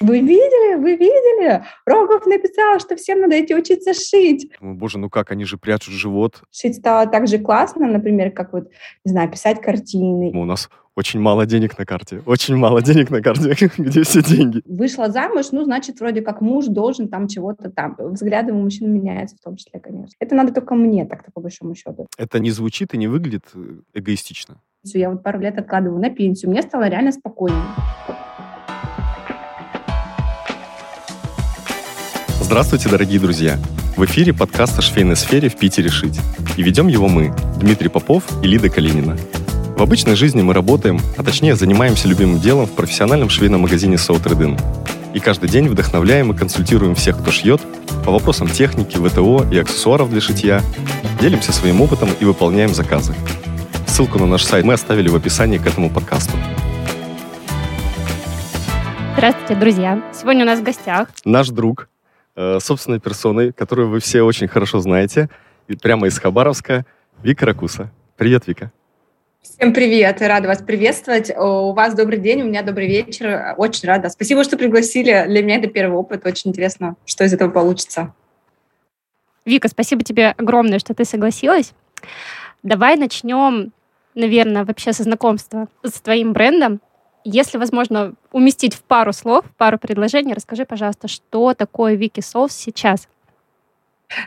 Вы видели? Вы видели? Рогов написал, что всем надо идти учиться шить. Боже, ну как, они же прячут живот. Шить стало так же классно, например, как вот, не знаю, писать картины. У нас очень мало денег на карте. Очень мало денег на карте. Где все деньги? Вышла замуж, ну, значит, вроде как муж должен там чего-то там. Взгляды у мужчин меняются в том числе, конечно. Это надо только мне, так-то по большому счету. Это не звучит и не выглядит э, эгоистично. Я вот пару лет откладываю на пенсию. Мне стало реально спокойнее. Здравствуйте, дорогие друзья! В эфире подкаст о швейной сфере в Питере «Шить». И ведем его мы, Дмитрий Попов и Лида Калинина. В обычной жизни мы работаем, а точнее занимаемся любимым делом в профессиональном швейном магазине «Соутредин». И каждый день вдохновляем и консультируем всех, кто шьет, по вопросам техники, ВТО и аксессуаров для шитья, делимся своим опытом и выполняем заказы. Ссылку на наш сайт мы оставили в описании к этому подкасту. Здравствуйте, друзья! Сегодня у нас в гостях наш друг, Э, собственной персоной, которую вы все очень хорошо знаете, прямо из Хабаровска, Вика Ракуса. Привет, Вика. Всем привет, рада вас приветствовать. У вас добрый день, у меня добрый вечер. Очень рада. Спасибо, что пригласили. Для меня это первый опыт. Очень интересно, что из этого получится. Вика, спасибо тебе огромное, что ты согласилась. Давай начнем, наверное, вообще со знакомства с твоим брендом. Если возможно уместить в пару слов, в пару предложений, расскажи, пожалуйста, что такое Вики Соус сейчас?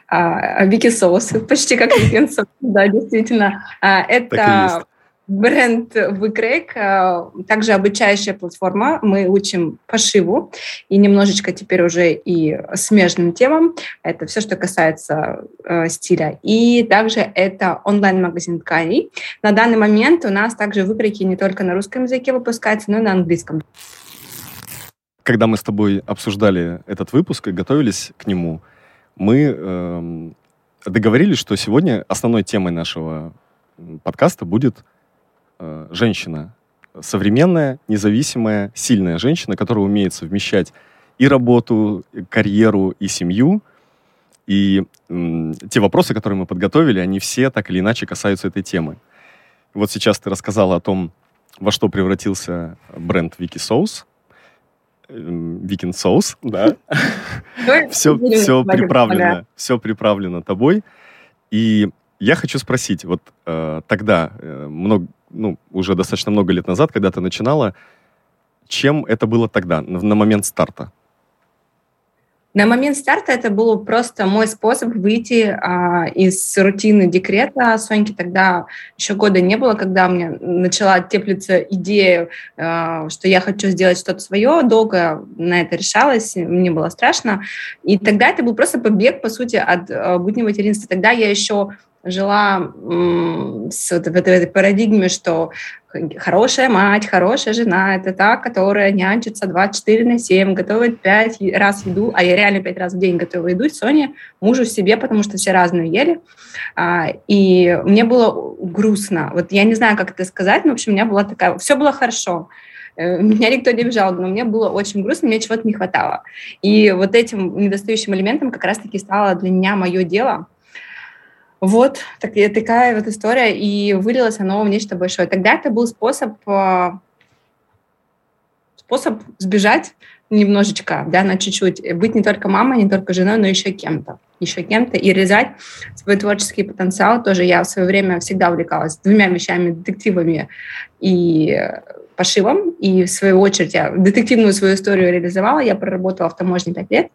А, Вики Соус, почти как Вики Соус, да, действительно. А, это бренд Выкрейк, а, также обучающая платформа. Мы учим пошиву и немножечко теперь уже и смежным темам. Это все, что касается э, стиля. И также это онлайн-магазин тканей. На данный момент у нас также выкройки не только на русском языке выпускаются, но и на английском. Когда мы с тобой обсуждали этот выпуск и готовились к нему, мы э, договорились, что сегодня основной темой нашего подкаста будет э, женщина. Современная, независимая, сильная женщина, которая умеет совмещать и работу, и карьеру, и семью. И э, те вопросы, которые мы подготовили, они все так или иначе касаются этой темы. Вот сейчас ты рассказала о том, во что превратился бренд Вики Соус. Викинг соус, да. Все, все приправлено, все приправлено тобой. И я хочу спросить, вот э, тогда, э, много, ну, уже достаточно много лет назад, когда ты начинала, чем это было тогда, на момент старта? На момент старта это был просто мой способ выйти а, из рутины декрета. Соньки тогда еще года не было, когда меня начала теплиться идея, а, что я хочу сделать что-то свое. Долго на это решалась, мне было страшно. И тогда это был просто побег, по сути, от а, буднего материнства. Тогда я еще жила с, вот в этой, в этой парадигме, что хорошая мать, хорошая жена – это та, которая нянчится 24 на 7, готовит 5 раз еду, а я реально 5 раз в день готовила еду Соне, мужу себе, потому что все разную ели. А, и мне было грустно. Вот я не знаю, как это сказать, но, в общем, у меня была такая... Все было хорошо. Э, меня никто не обижал, но мне было очень грустно, мне чего-то не хватало. И вот этим недостающим элементом как раз-таки стало для меня мое дело – вот так, такая вот история, и вылилось оно в нечто большое. Тогда это был способ, а, способ сбежать немножечко, да, на чуть-чуть, быть не только мамой, не только женой, но еще кем-то, еще кем-то, и реализовать свой творческий потенциал. Тоже я в свое время всегда увлекалась двумя вещами, детективами и пошивом, и в свою очередь я детективную свою историю реализовала. Я проработала в таможне пять лет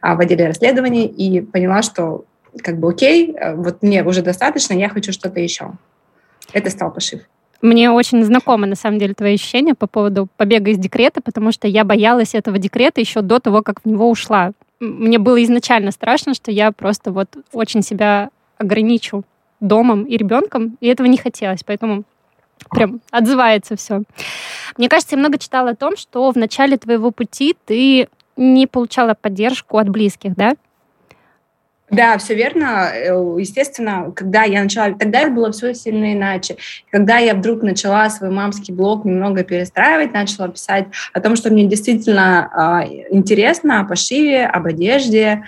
а, в отделе расследований и поняла, что как бы окей, э, вот мне уже достаточно, я хочу что-то еще. Это стал пошив. Мне очень знакомы, на самом деле, твои ощущения по поводу побега из декрета, потому что я боялась этого декрета еще до того, как в него ушла. Мне было изначально страшно, что я просто вот очень себя ограничу домом и ребенком, и этого не хотелось, поэтому прям отзывается все. Мне кажется, я много читала о том, что в начале твоего пути ты не получала поддержку от близких, да? Да, все верно. Э, естественно, когда я начала, тогда было все сильно иначе. Когда я вдруг начала свой мамский блог немного перестраивать, начала писать о том, что мне действительно э, интересно о пошиве, об одежде,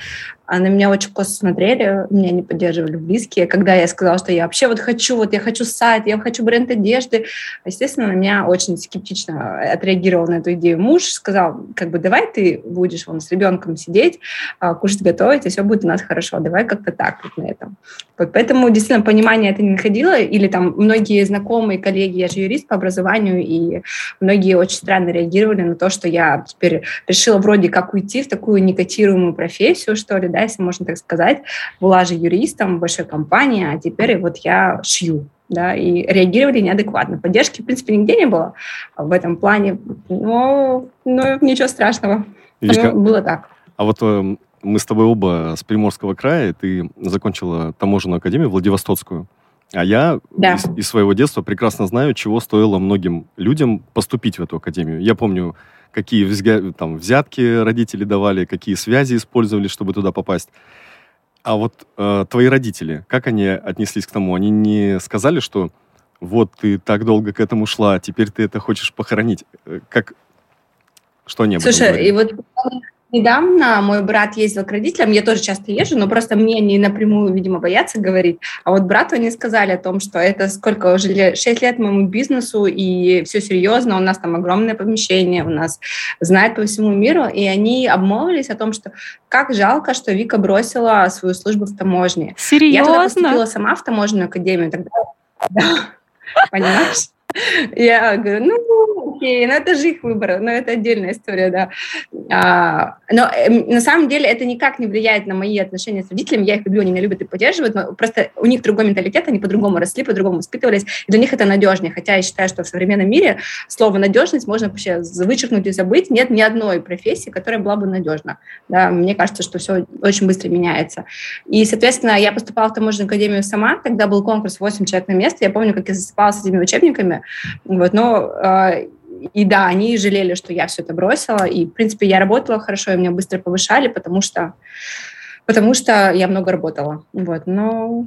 а на меня очень косо смотрели, меня не поддерживали близкие. Когда я сказала, что я вообще вот хочу, вот я хочу сайт, я хочу бренд одежды, естественно, на меня очень скептично отреагировал на эту идею муж, сказал, как бы, давай ты будешь вон с ребенком сидеть, а, кушать, готовить, и все будет у нас хорошо, давай как-то так вот на этом. Вот поэтому действительно понимания это не находило, или там многие знакомые, коллеги, я же юрист по образованию, и многие очень странно реагировали на то, что я теперь решила вроде как уйти в такую некотируемую профессию, что ли, да, если можно так сказать, была же юристом в большой компании, а теперь вот я шью, да, и реагировали неадекватно. Поддержки, в принципе, нигде не было в этом плане, но, но ничего страшного. Вика, было так. А вот э, мы с тобой оба с Приморского края, ты закончила таможенную академию Владивостокскую. А я да. из, из своего детства прекрасно знаю, чего стоило многим людям поступить в эту академию. Я помню, какие взя... там, взятки родители давали, какие связи использовали, чтобы туда попасть. А вот э, твои родители, как они отнеслись к тому? Они не сказали, что вот ты так долго к этому шла, теперь ты это хочешь похоронить? Э, как... Что они об Слушай, и вот Недавно мой брат ездил к родителям, я тоже часто езжу, но просто мне не напрямую, видимо, боятся говорить. А вот брату они сказали о том, что это сколько уже 6 лет моему бизнесу, и все серьезно, у нас там огромное помещение, у нас знают по всему миру, и они обмолвились о том, что как жалко, что Вика бросила свою службу в таможне. Серьезно? Я туда поступила сама в таможенную академию тогда. Да. Понимаешь? Я говорю, ну, окей, ну это же их выбор, но это отдельная история, да. А, но э, на самом деле это никак не влияет на мои отношения с родителями, я их люблю, они меня любят и поддерживают, но просто у них другой менталитет, они по-другому росли, по-другому воспитывались, и для них это надежнее, хотя я считаю, что в современном мире слово «надежность» можно вообще вычеркнуть и забыть, нет ни одной профессии, которая была бы надежна, да, мне кажется, что все очень быстро меняется. И, соответственно, я поступала в таможенную академию сама, тогда был конкурс 8 человек на место, я помню, как я засыпала с этими учебниками, вот, но э, и да, они жалели, что я все это бросила. И, в принципе, я работала хорошо, и меня быстро повышали, потому что, потому что я много работала. Вот, но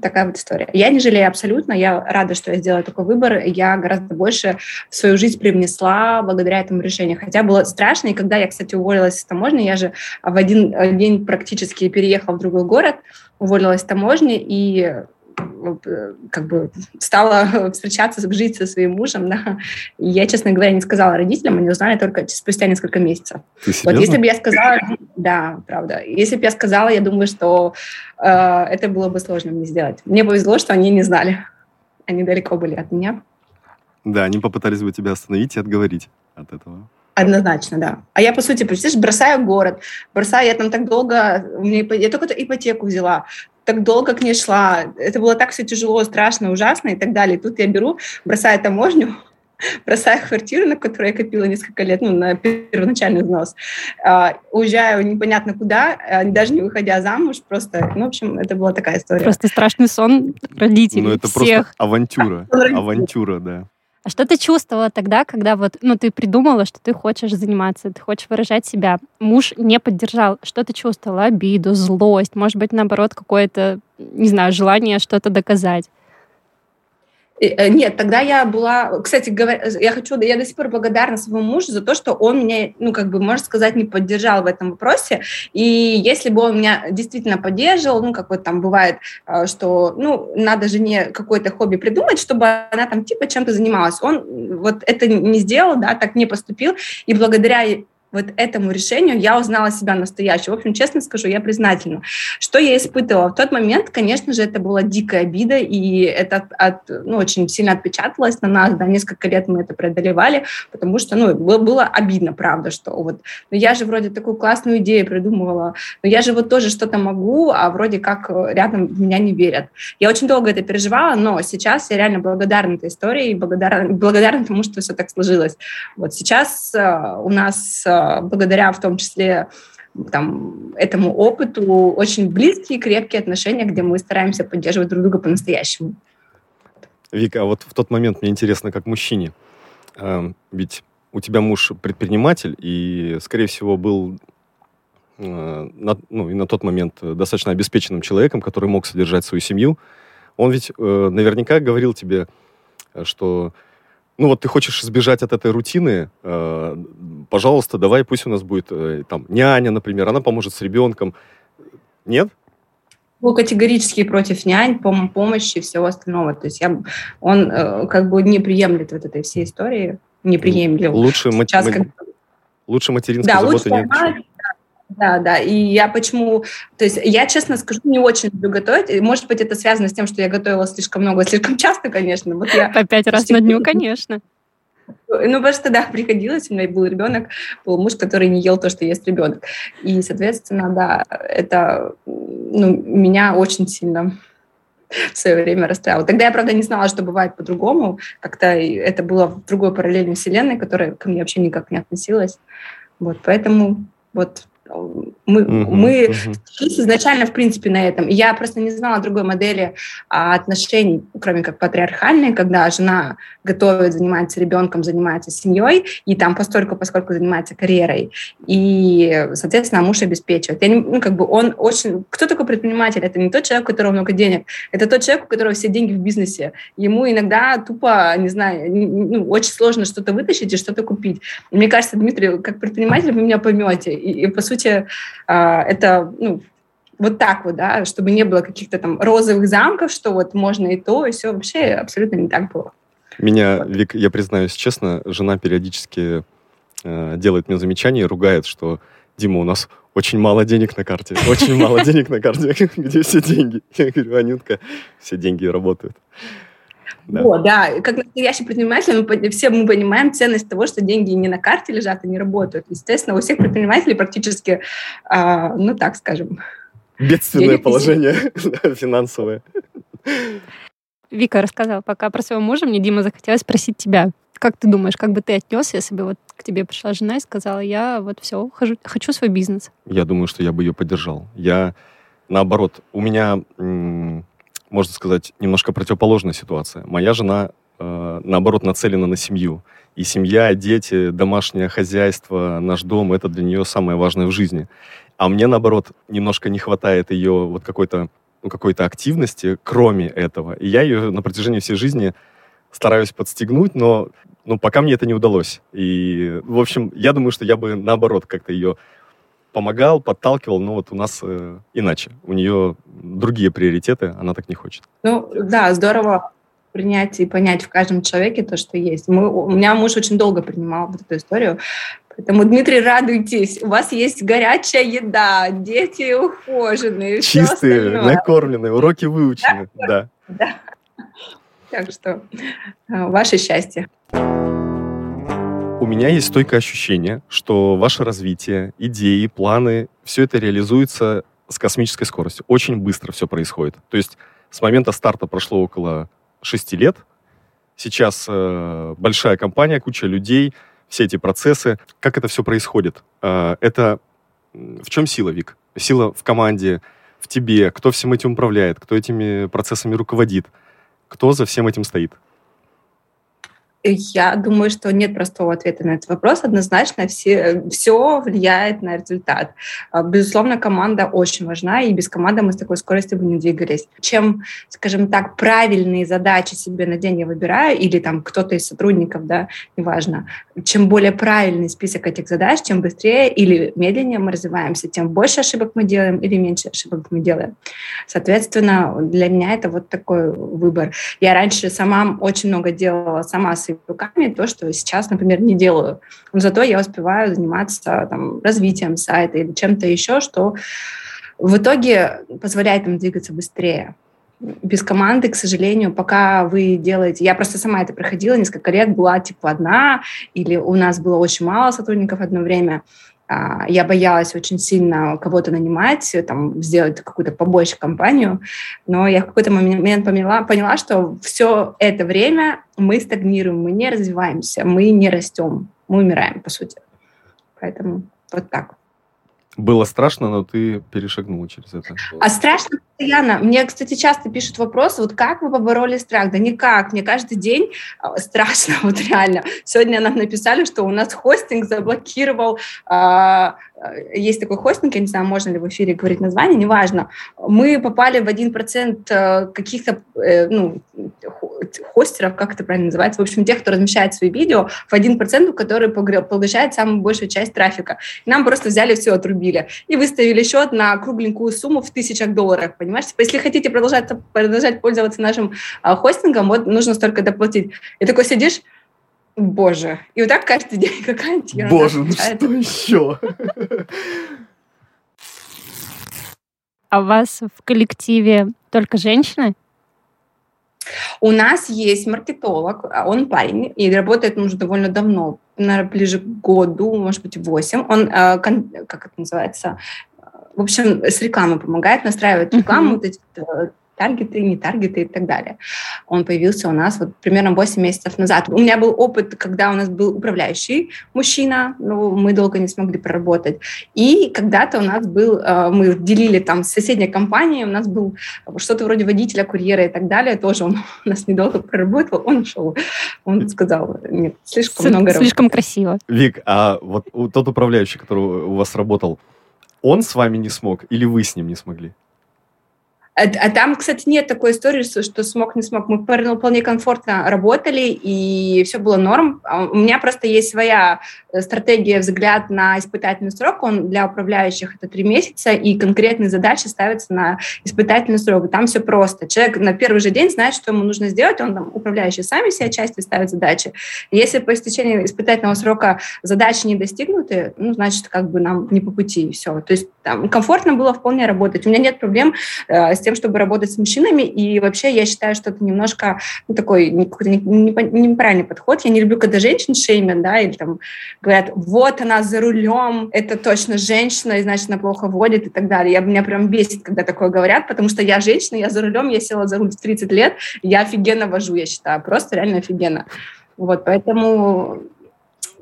такая вот история. Я не жалею абсолютно, я рада, что я сделала такой выбор, я гораздо больше в свою жизнь привнесла благодаря этому решению. Хотя было страшно, и когда я, кстати, уволилась из таможни, я же в один день практически переехала в другой город, уволилась из таможни, и как бы стала встречаться, жить со своим мужем, да. И я, честно говоря, не сказала родителям, они узнали только спустя несколько месяцев. вот если бы я сказала, да, правда, если бы я сказала, я думаю, что э, это было бы сложно мне сделать. Мне повезло, что они не знали. Они далеко были от меня. Да, они попытались бы тебя остановить и отговорить от этого. Однозначно, да. А я, по сути, представляешь, бросаю город, бросаю, я там так долго, мне, я только ипотеку взяла, так долго к ней шла, это было так все тяжело, страшно, ужасно и так далее. И тут я беру, бросаю таможню, бросаю квартиру, на которую я копила несколько лет, ну, на первоначальный взнос, uh, уезжаю непонятно куда, uh, даже не выходя замуж, просто, ну, в общем, это была такая история. Просто страшный сон родителей Ну, это всех. просто авантюра, авантюра, да. А что ты чувствовала тогда, когда вот, ну, ты придумала, что ты хочешь заниматься, ты хочешь выражать себя? Муж не поддержал. Что ты чувствовала? Обиду, злость, может быть, наоборот, какое-то, не знаю, желание что-то доказать? Э, нет, тогда я была, кстати, говоря, я хочу, я до сих пор благодарна своему мужу за то, что он меня, ну, как бы, можно сказать, не поддержал в этом вопросе. И если бы он меня действительно поддерживал, ну, как вот там бывает, э, что, ну, надо жене какое-то хобби придумать, чтобы она там типа чем-то занималась. Он вот это не сделал, да, так не поступил, и благодаря вот этому решению я узнала себя настоящую. В общем, честно скажу, я признательна. Что я испытывала? В тот момент, конечно же, это была дикая обида, и это от, ну, очень сильно отпечаталось на нас, да, несколько лет мы это преодолевали, потому что, ну, было, было обидно, правда, что вот, ну, я же вроде такую классную идею придумывала, но я же вот тоже что-то могу, а вроде как рядом в меня не верят. Я очень долго это переживала, но сейчас я реально благодарна этой истории и благодарна, благодарна тому, что все так сложилось. Вот сейчас э, у нас э, благодаря в том числе там, этому опыту очень близкие, крепкие отношения, где мы стараемся поддерживать друг друга по-настоящему. Вика, а вот в тот момент мне интересно, как мужчине, э, ведь у тебя муж предприниматель и, скорее всего, был э, на, ну, и на тот момент достаточно обеспеченным человеком, который мог содержать свою семью. Он ведь э, наверняка говорил тебе, что ну вот ты хочешь избежать от этой рутины, э, пожалуйста, давай, пусть у нас будет э, там няня, например, она поможет с ребенком. Нет? был категорически против нянь, пом помощи и всего остального. То есть я, он э, как бы не приемлет вот этой всей истории, не приемлет. Лучше, Сейчас, как... лучше материнской да, заботы лучше нет. Да, да, и я почему, то есть я, честно скажу, не очень люблю готовить, может быть, это связано с тем, что я готовила слишком много, слишком часто, конечно. Вот я По пять раз на дню, конечно. Ну, потому что, да, приходилось, у меня был ребенок, был муж, который не ел то, что ест ребенок. И, соответственно, да, это ну, меня очень сильно в свое время расстраивало. Тогда я, правда, не знала, что бывает по-другому. Как-то это было в другой параллельной вселенной, которая ко мне вообще никак не относилась. Вот, поэтому вот мы, угу, мы угу. изначально, в принципе, на этом. Я просто не знала другой модели а, отношений, кроме как патриархальной, когда жена готовит, занимается ребенком, занимается семьей, и там постольку, поскольку занимается карьерой. И, соответственно, муж обеспечивает. Я не, ну, как бы он очень... Кто такой предприниматель? Это не тот человек, у которого много денег. Это тот человек, у которого все деньги в бизнесе. Ему иногда тупо, не знаю, ну, очень сложно что-то вытащить и что-то купить. Мне кажется, Дмитрий, как предприниматель, вы меня поймете. И, и по сути, сути, а, это ну, вот так вот, да, чтобы не было каких-то там розовых замков, что вот можно и то, и все. Вообще абсолютно не так было. Меня, Вик, я признаюсь честно, жена периодически э, делает мне замечания ругает, что Дима, у нас очень мало денег на карте, очень мало денег на карте. Где все деньги? Я говорю, Анютка, все деньги работают. Да. Вот, да, как настоящий предприниматель, мы, все мы понимаем ценность того, что деньги не на карте лежат, и не работают. Естественно, у всех предпринимателей практически, а, ну так скажем... Бедственное положение финансовое. Вика рассказала пока про своего мужа, мне Дима захотелось спросить тебя. Как ты думаешь, как бы ты отнесся, если бы вот к тебе пришла жена и сказала, я вот все, хожу, хочу свой бизнес? Я думаю, что я бы ее поддержал. Я, наоборот, у меня можно сказать, немножко противоположная ситуация. Моя жена, э, наоборот, нацелена на семью. И семья, дети, домашнее хозяйство, наш дом — это для нее самое важное в жизни. А мне, наоборот, немножко не хватает ее вот какой-то ну, какой-то активности, кроме этого. И я ее на протяжении всей жизни стараюсь подстегнуть, но ну, пока мне это не удалось. И, в общем, я думаю, что я бы, наоборот, как-то ее помогал, подталкивал, но вот у нас э, иначе. У нее другие приоритеты, она так не хочет. Ну да, здорово принять и понять в каждом человеке то, что есть. Мы, у меня муж очень долго принимал вот эту историю, Поэтому, Дмитрий, радуйтесь. У вас есть горячая еда, дети ухоженные. Чистые, накормленные, уроки выучены. Да. да. Так что э, ваше счастье. Меня есть стойкое ощущение, что ваше развитие, идеи, планы, все это реализуется с космической скоростью. Очень быстро все происходит. То есть с момента старта прошло около шести лет. Сейчас э, большая компания, куча людей, все эти процессы. Как это все происходит? Э, это в чем сила, Вик? Сила в команде, в тебе, кто всем этим управляет, кто этими процессами руководит, кто за всем этим стоит? Я думаю, что нет простого ответа на этот вопрос. Однозначно все, все влияет на результат. А, безусловно, команда очень важна, и без команды мы с такой скоростью бы не двигались. Чем, скажем так, правильные задачи себе на день я выбираю, или там кто-то из сотрудников, да, неважно, чем более правильный список этих задач, чем быстрее или медленнее мы развиваемся, тем больше ошибок мы делаем или меньше ошибок мы делаем. Соответственно, для меня это вот такой выбор. Я раньше сама очень много делала сама руками, то, что сейчас, например, не делаю. Но зато я успеваю заниматься там, развитием сайта или чем-то еще, что в итоге позволяет им двигаться быстрее. Без команды, к сожалению, пока вы делаете... Я просто сама это проходила несколько лет, была типа одна, или у нас было очень мало сотрудников одно время. А, я боялась очень сильно кого-то нанимать, там, сделать какую-то побольше компанию, но я в какой-то момент поняла, поняла, что все это время мы стагнируем, мы не развиваемся, мы не растем, мы умираем, по сути. Поэтому вот так. Было страшно, но ты перешагнула через это. А страшно постоянно. Мне, кстати, часто пишут вопросы, вот как вы побороли страх? Да никак. Мне каждый день а, страшно, вот реально. Сегодня нам написали, что у нас хостинг заблокировал а, есть такой хостинг, я не знаю, можно ли в эфире говорить название, неважно. Мы попали в 1% э, каких-то, э, ну, хостеров, как это правильно называется, в общем, тех, кто размещает свои видео, в 1%, который поглощает самую большую часть трафика. И нам просто взяли все, отрубили. И выставили счет на кругленькую сумму в тысячах долларов, понимаешь? Типа, если хотите продолжать, продолжать пользоваться нашим а, хостингом, вот нужно столько доплатить. И такой сидишь, боже. И вот так каждый день какая-нибудь ерунда Боже, ну что еще? А у вас в коллективе только женщины? У нас есть маркетолог, а он парень, и работает он уже довольно давно, наверное, ближе к году, может быть, восемь. Он, э, как это называется, в общем, с рекламой помогает настраивать рекламу, uh-huh. вот эти э, таргеты, не таргеты и так далее. Он появился у нас вот примерно 8 месяцев назад. У меня был опыт, когда у нас был управляющий мужчина, но мы долго не смогли проработать. И когда-то у нас был, э, мы делили там с соседней компанией, у нас был что-то вроде водителя, курьера и так далее, тоже он у нас недолго проработал, он ушел. Он сказал, нет, слишком С- много Слишком работы. красиво. Вик, а вот тот управляющий, который у вас работал, он с вами не смог или вы с ним не смогли? А, а там, кстати, нет такой истории, что смог, не смог. Мы вполне комфортно работали, и все было норм. А у меня просто есть своя э, стратегия, взгляд на испытательный срок. Он для управляющих это три месяца, и конкретные задачи ставятся на испытательный срок. И там все просто. Человек на первый же день знает, что ему нужно сделать. Он там, управляющий сами себе части ставят задачи. если по истечении испытательного срока задачи не достигнуты, ну, значит, как бы нам не по пути, и все. То есть там комфортно было вполне работать. У меня нет проблем э, с тем, чтобы работать с мужчинами, и вообще я считаю, что это немножко ну, такой неправильный подход. Я не люблю, когда женщин шеймят, да, или там говорят, вот она за рулем, это точно женщина, и значит, она плохо водит и так далее. Я, меня прям бесит, когда такое говорят, потому что я женщина, я за рулем, я села за руль в 30 лет, я офигенно вожу, я считаю, просто реально офигенно. Вот, поэтому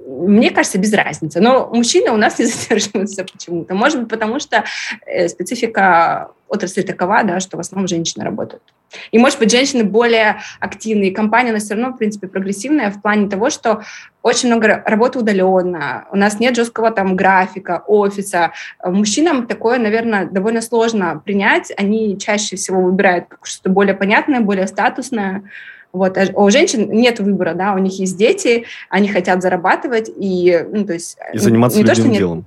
мне кажется, без разницы. Но мужчины у нас не задерживаются почему-то. Может быть, потому что э, специфика отрасли такова, да, что в основном женщины работают. И, может быть, женщины более активные. Компания, она все равно, в принципе, прогрессивная в плане того, что очень много работы удаленно, у нас нет жесткого там графика, офиса. Мужчинам такое, наверное, довольно сложно принять. Они чаще всего выбирают что-то более понятное, более статусное. Вот. А у женщин нет выбора, да, у них есть дети, они хотят зарабатывать и, ну, то есть... И заниматься не то, что нет, делом.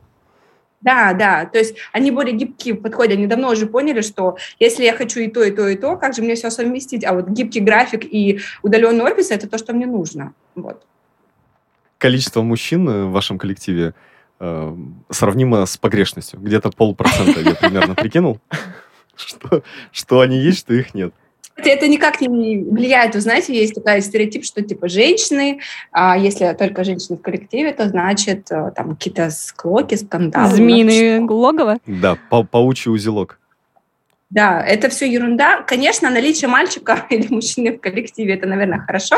Да, да, то есть они более гибкие в подходе, они давно уже поняли, что если я хочу и то, и то, и то, как же мне все совместить? А вот гибкий график и удаленный офис – это то, что мне нужно. Вот. Количество мужчин в вашем коллективе э, сравнимо с погрешностью. Где-то полпроцента я примерно прикинул, что, что они есть, что их нет это никак не влияет. Вы знаете, есть такой стереотип, что типа женщины, а если только женщины в коллективе, то значит э, там какие-то склоки, скандалы. Змеиные логово? Да, па паучий узелок. Да, это все ерунда. Конечно, наличие мальчика или мужчины в коллективе это, наверное, хорошо,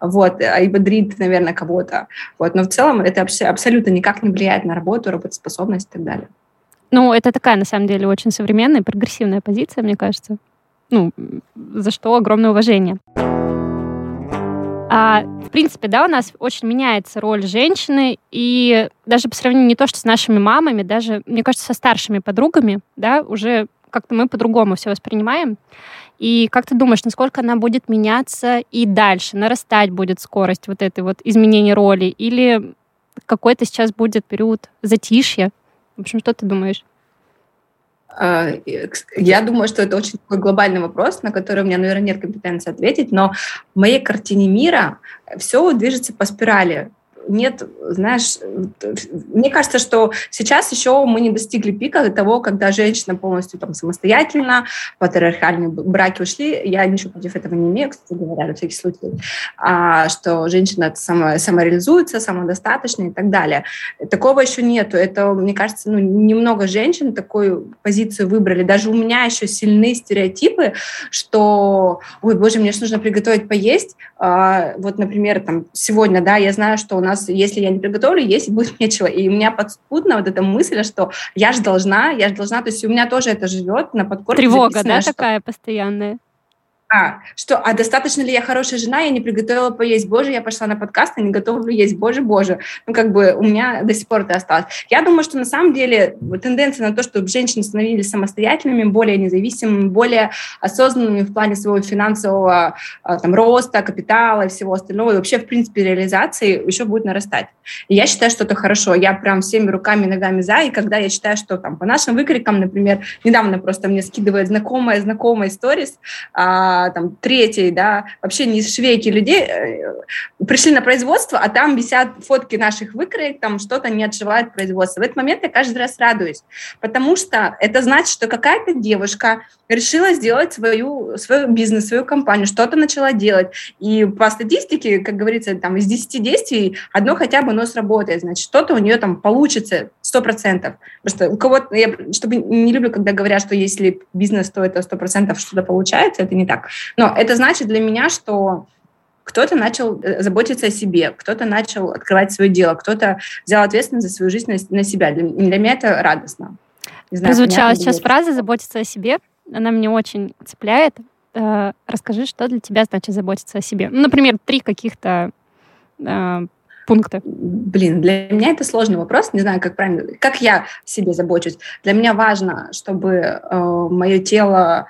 вот, и бодрит, наверное, кого-то. Вот, но в целом это абсолютно никак не влияет на работу, работоспособность и так далее. Ну, это такая, на самом деле, очень современная, прогрессивная позиция, мне кажется ну, за что огромное уважение. А, в принципе, да, у нас очень меняется роль женщины, и даже по сравнению не то, что с нашими мамами, даже, мне кажется, со старшими подругами, да, уже как-то мы по-другому все воспринимаем. И как ты думаешь, насколько она будет меняться и дальше, нарастать будет скорость вот этой вот изменения роли, или какой-то сейчас будет период затишья? В общем, что ты думаешь? А, я думаю, что это очень такой глобальный вопрос, на который у меня, наверное, нет компетенции ответить, но в моей картине мира все движется по спирали нет, знаешь, мне кажется, что сейчас еще мы не достигли пика того, когда женщина полностью там самостоятельно, патриархальные браки ушли. Я ничего против этого не имею, кстати говоря, на всякий случай. А, что женщина само, самореализуется, самодостаточна и так далее. Такого еще нету. Это, мне кажется, ну, немного женщин такую позицию выбрали. Даже у меня еще сильные стереотипы, что, ой, боже, мне же нужно приготовить поесть. А, вот, например, там сегодня, да, я знаю, что у нас, если я не приготовлю, есть будет нечего. И у меня подспудно вот эта мысль, что я же должна, я же должна, то есть у меня тоже это живет на подкорке. Тревога, да, что... такая постоянная? А, что, а достаточно ли я хорошая жена, я не приготовила поесть, боже, я пошла на подкаст, и не готова есть, боже, боже. Ну, как бы у меня до сих пор это осталось. Я думаю, что на самом деле тенденция на то, чтобы женщины становились самостоятельными, более независимыми, более осознанными в плане своего финансового а, там, роста, капитала и всего остального, и вообще, в принципе, реализации еще будет нарастать. И я считаю, что это хорошо. Я прям всеми руками и ногами за, и когда я считаю, что там по нашим выкрикам, например, недавно просто мне скидывает знакомая, знакомая сторис, а, там, третьей, да, вообще не из швейки людей, э, пришли на производство, а там висят фотки наших выкроек, там что-то не отшивает производство. В этот момент я каждый раз радуюсь, потому что это значит, что какая-то девушка решила сделать свою, свой бизнес, свою компанию, что-то начала делать. И по статистике, как говорится, там из 10 действий одно хотя бы оно сработает, значит, что-то у нее там получится 100%. Просто у кого-то, я чтобы не люблю, когда говорят, что если бизнес, то это 100% что-то получается, это не так. Но это значит для меня, что кто-то начал э, заботиться о себе, кто-то начал открывать свое дело, кто-то взял ответственность за свою жизнь на, себя. Для, для меня это радостно. Не знаю, Прозвучала сейчас будет. фраза «заботиться о себе». Она меня очень цепляет. Э, расскажи, что для тебя значит заботиться о себе. Ну, например, три каких-то э, пункта? Блин, для меня это сложный вопрос. Не знаю, как правильно, как я себе забочусь. Для меня важно, чтобы э, мое тело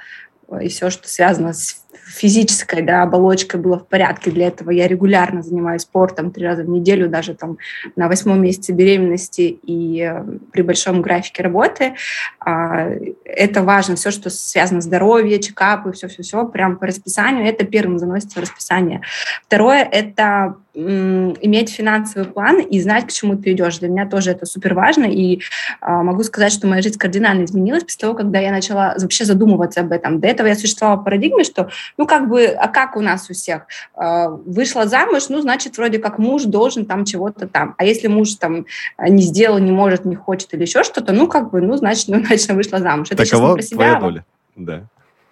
и все, что связано с физической да, оболочкой было в порядке. Для этого я регулярно занимаюсь спортом три раза в неделю, даже там на восьмом месяце беременности и э, при большом графике работы. А, это важно. Все, что связано с здоровьем, чекапы, все-все-все, прям по расписанию, это первым заносится в расписание. Второе — это иметь финансовый план и знать, к чему ты идешь. Для меня тоже это супер важно, и а, могу сказать, что моя жизнь кардинально изменилась после того, когда я начала вообще задумываться об этом. До этого я существовала в парадигме, что ну, как бы, а как у нас у всех? А, вышла замуж, ну, значит, вроде как муж должен там чего-то там. А если муж там не сделал, не может, не хочет или еще что-то, ну, как бы, ну, значит, ну, значит, вышла замуж. Это Такова про себя. твоя доля, да.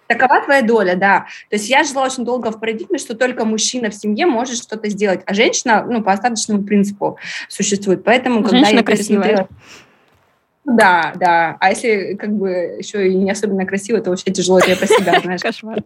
Такова твоя доля, да. То есть я жила очень долго в парадигме, что только мужчина в семье может что-то сделать, а женщина, ну, по остаточному принципу существует. Поэтому, женщина когда я красивая. Да, да. А если как бы еще и не особенно красиво, то вообще тяжело тебе про себя, знаешь. Кошмар.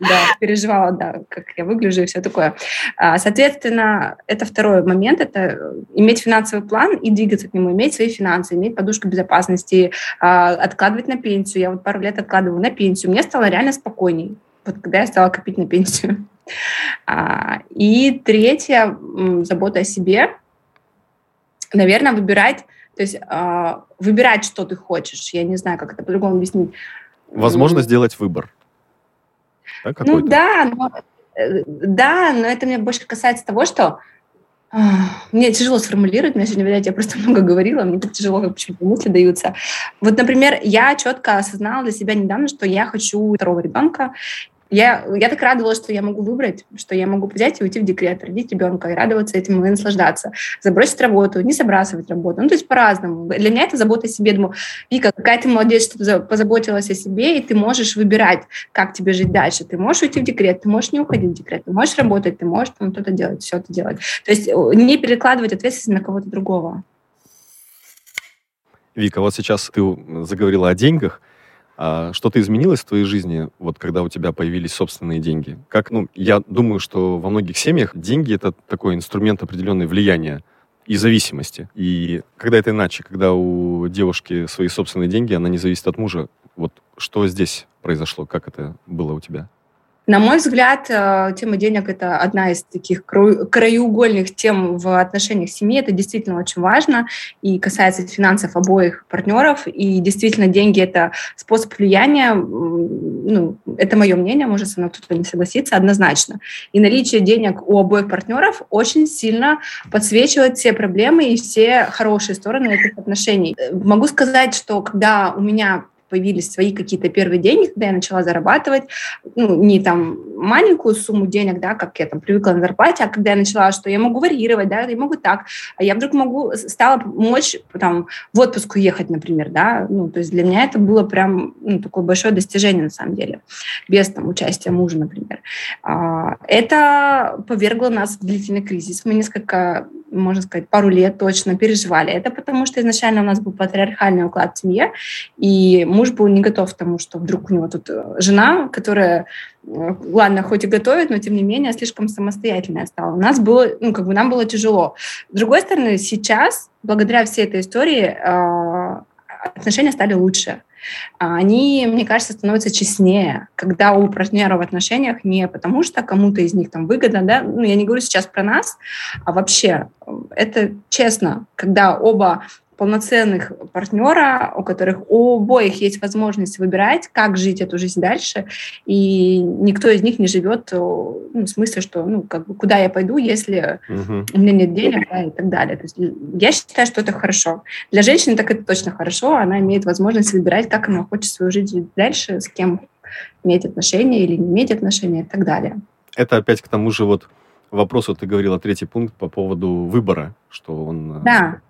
Да, переживала, да, как я выгляжу и все такое. А, соответственно, это второй момент, это иметь финансовый план и двигаться к нему, иметь свои финансы, иметь подушку безопасности, а, откладывать на пенсию. Я вот пару лет откладывала на пенсию. Мне стало реально спокойней, вот когда я стала копить на пенсию. А, и третье, забота о себе. Наверное, выбирать то есть выбирать, что ты хочешь. Я не знаю, как это по-другому объяснить. Возможно, сделать выбор. Да, ну да, но, э, да, но это мне больше касается того, что мне тяжело сформулировать, мне сегодня, видать, я просто много говорила, мне так тяжело, как почему-то мысли даются. Вот, например, я четко осознала для себя недавно, что я хочу второго ребенка, я, я так радовалась, что я могу выбрать, что я могу взять и уйти в декрет, родить ребенка и радоваться этим и наслаждаться. Забросить работу, не забрасывать работу. Ну, то есть по-разному. Для меня это забота о себе. Думаю, Вика, какая ты молодец, что ты позаботилась о себе, и ты можешь выбирать, как тебе жить дальше. Ты можешь уйти в декрет, ты можешь не уходить в декрет, ты можешь работать, ты можешь там что-то делать, все это делать. То есть не перекладывать ответственность на кого-то другого. Вика, вот сейчас ты заговорила о деньгах. А что-то изменилось в твоей жизни, вот когда у тебя появились собственные деньги? Как, ну, я думаю, что во многих семьях деньги это такой инструмент определенной влияния и зависимости. И когда это иначе, когда у девушки свои собственные деньги, она не зависит от мужа. Вот что здесь произошло, как это было у тебя? На мой взгляд, э, тема денег – это одна из таких краеугольных тем в отношениях семьи. Это действительно очень важно и касается финансов обоих партнеров. И действительно, деньги – это способ влияния. Ну, это мое мнение, может, со мной кто-то не согласится, однозначно. И наличие денег у обоих партнеров очень сильно подсвечивает все проблемы и все хорошие стороны этих отношений. Могу сказать, что когда у меня появились свои какие-то первые деньги, когда я начала зарабатывать, ну, не там маленькую сумму денег, да, как я там привыкла на зарплате, а когда я начала, что я могу варьировать, да, я могу так, а я вдруг могу, стала мочь там в отпуск уехать, например, да, ну, то есть для меня это было прям ну, такое большое достижение на самом деле, без там участия мужа, например. А, это повергло нас в длительный кризис. Мы несколько можно сказать, пару лет точно переживали. Это потому, что изначально у нас был патриархальный уклад в семье, и муж был не готов к тому, что вдруг у него тут э, жена, которая, э, ладно, хоть и готовит, но тем не менее слишком самостоятельная стала. У нас было, ну, как бы нам было тяжело. С другой стороны, сейчас, благодаря всей этой истории, э, отношения стали лучше. А они, мне кажется, становятся честнее, когда у партнера в отношениях не потому, что кому-то из них там выгодно, да, ну, я не говорю сейчас про нас, а вообще это честно, когда оба полноценных партнера, у которых у обоих есть возможность выбирать, как жить эту жизнь дальше, и никто из них не живет ну, в смысле, что ну, как бы, куда я пойду, если угу. у меня нет денег да, и так далее. То есть я считаю, что это хорошо. Для женщины так это точно хорошо, она имеет возможность выбирать, как она хочет свою жизнь дальше, с кем иметь отношения или не иметь отношения и так далее. Это опять к тому же вот вопросу, ты говорила третий пункт по поводу выбора, что он... Э, да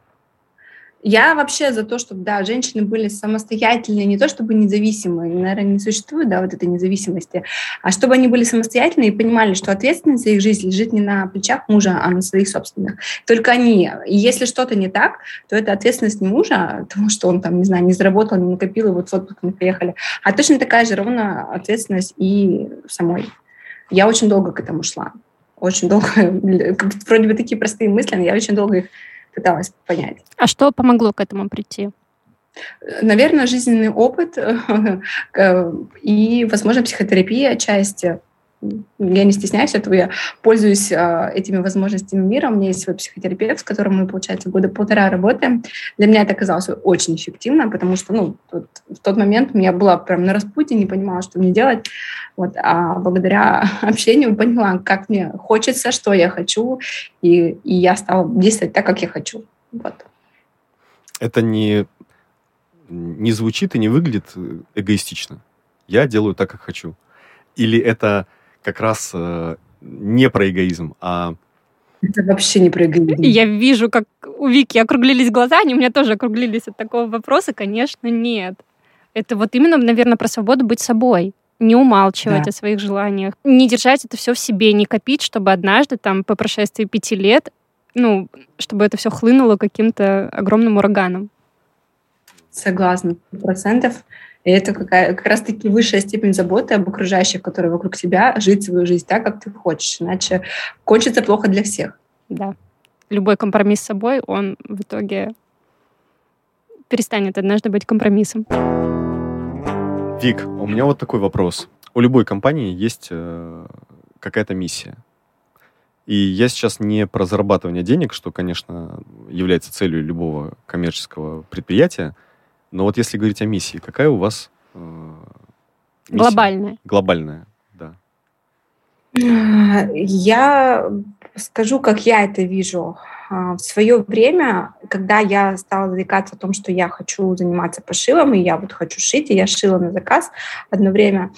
я вообще за то, чтобы, да, женщины были самостоятельные, не то чтобы независимые, наверное, не существует, да, вот этой независимости, а чтобы они были самостоятельные и понимали, что ответственность за их жизнь лежит не на плечах мужа, а на своих собственных. Только они. Если что-то не так, то это ответственность не мужа, потому что он там, не знаю, не заработал, не накопил, и вот в отпуск мы приехали, а точно такая же ровно ответственность и самой. Я очень долго к этому шла. Очень долго. Вроде бы такие простые мысли, но я очень долго их пыталась понять. А что помогло к этому прийти? Наверное, жизненный опыт и, возможно, психотерапия отчасти я не стесняюсь этого, я пользуюсь э, этими возможностями мира. У меня есть свой психотерапевт, с которым мы, получается, года полтора работаем. Для меня это оказалось очень эффективно, потому что ну, тут, в тот момент я была прям на распутье, не понимала, что мне делать. Вот, а благодаря общению поняла, как мне хочется, что я хочу, и, и я стала действовать так, как я хочу. Вот. Это не, не звучит и не выглядит эгоистично. Я делаю так, как хочу. Или это как раз э, не про эгоизм, а... Это вообще не про эгоизм. Я вижу, как у Вики округлились глаза, они у меня тоже округлились от такого вопроса. Конечно, нет. Это вот именно, наверное, про свободу быть собой не умалчивать да. о своих желаниях, не держать это все в себе, не копить, чтобы однажды, там, по прошествии пяти лет, ну, чтобы это все хлынуло каким-то огромным ураганом. Согласна, процентов. И это какая, как раз-таки высшая степень заботы об окружающих, которые вокруг тебя, жить свою жизнь так, как ты хочешь. Иначе кончится плохо для всех. Да. Любой компромисс с собой, он в итоге перестанет однажды быть компромиссом. Вик, у меня вот такой вопрос. У любой компании есть э, какая-то миссия. И я сейчас не про зарабатывание денег, что, конечно, является целью любого коммерческого предприятия, но вот если говорить о миссии, какая у вас э, миссия? Глобальная. Глобальная, да. Я скажу, как я это вижу. А, в свое время, когда я стала заикаться о том, что я хочу заниматься пошивом, и я вот хочу шить, и я шила на заказ одно время,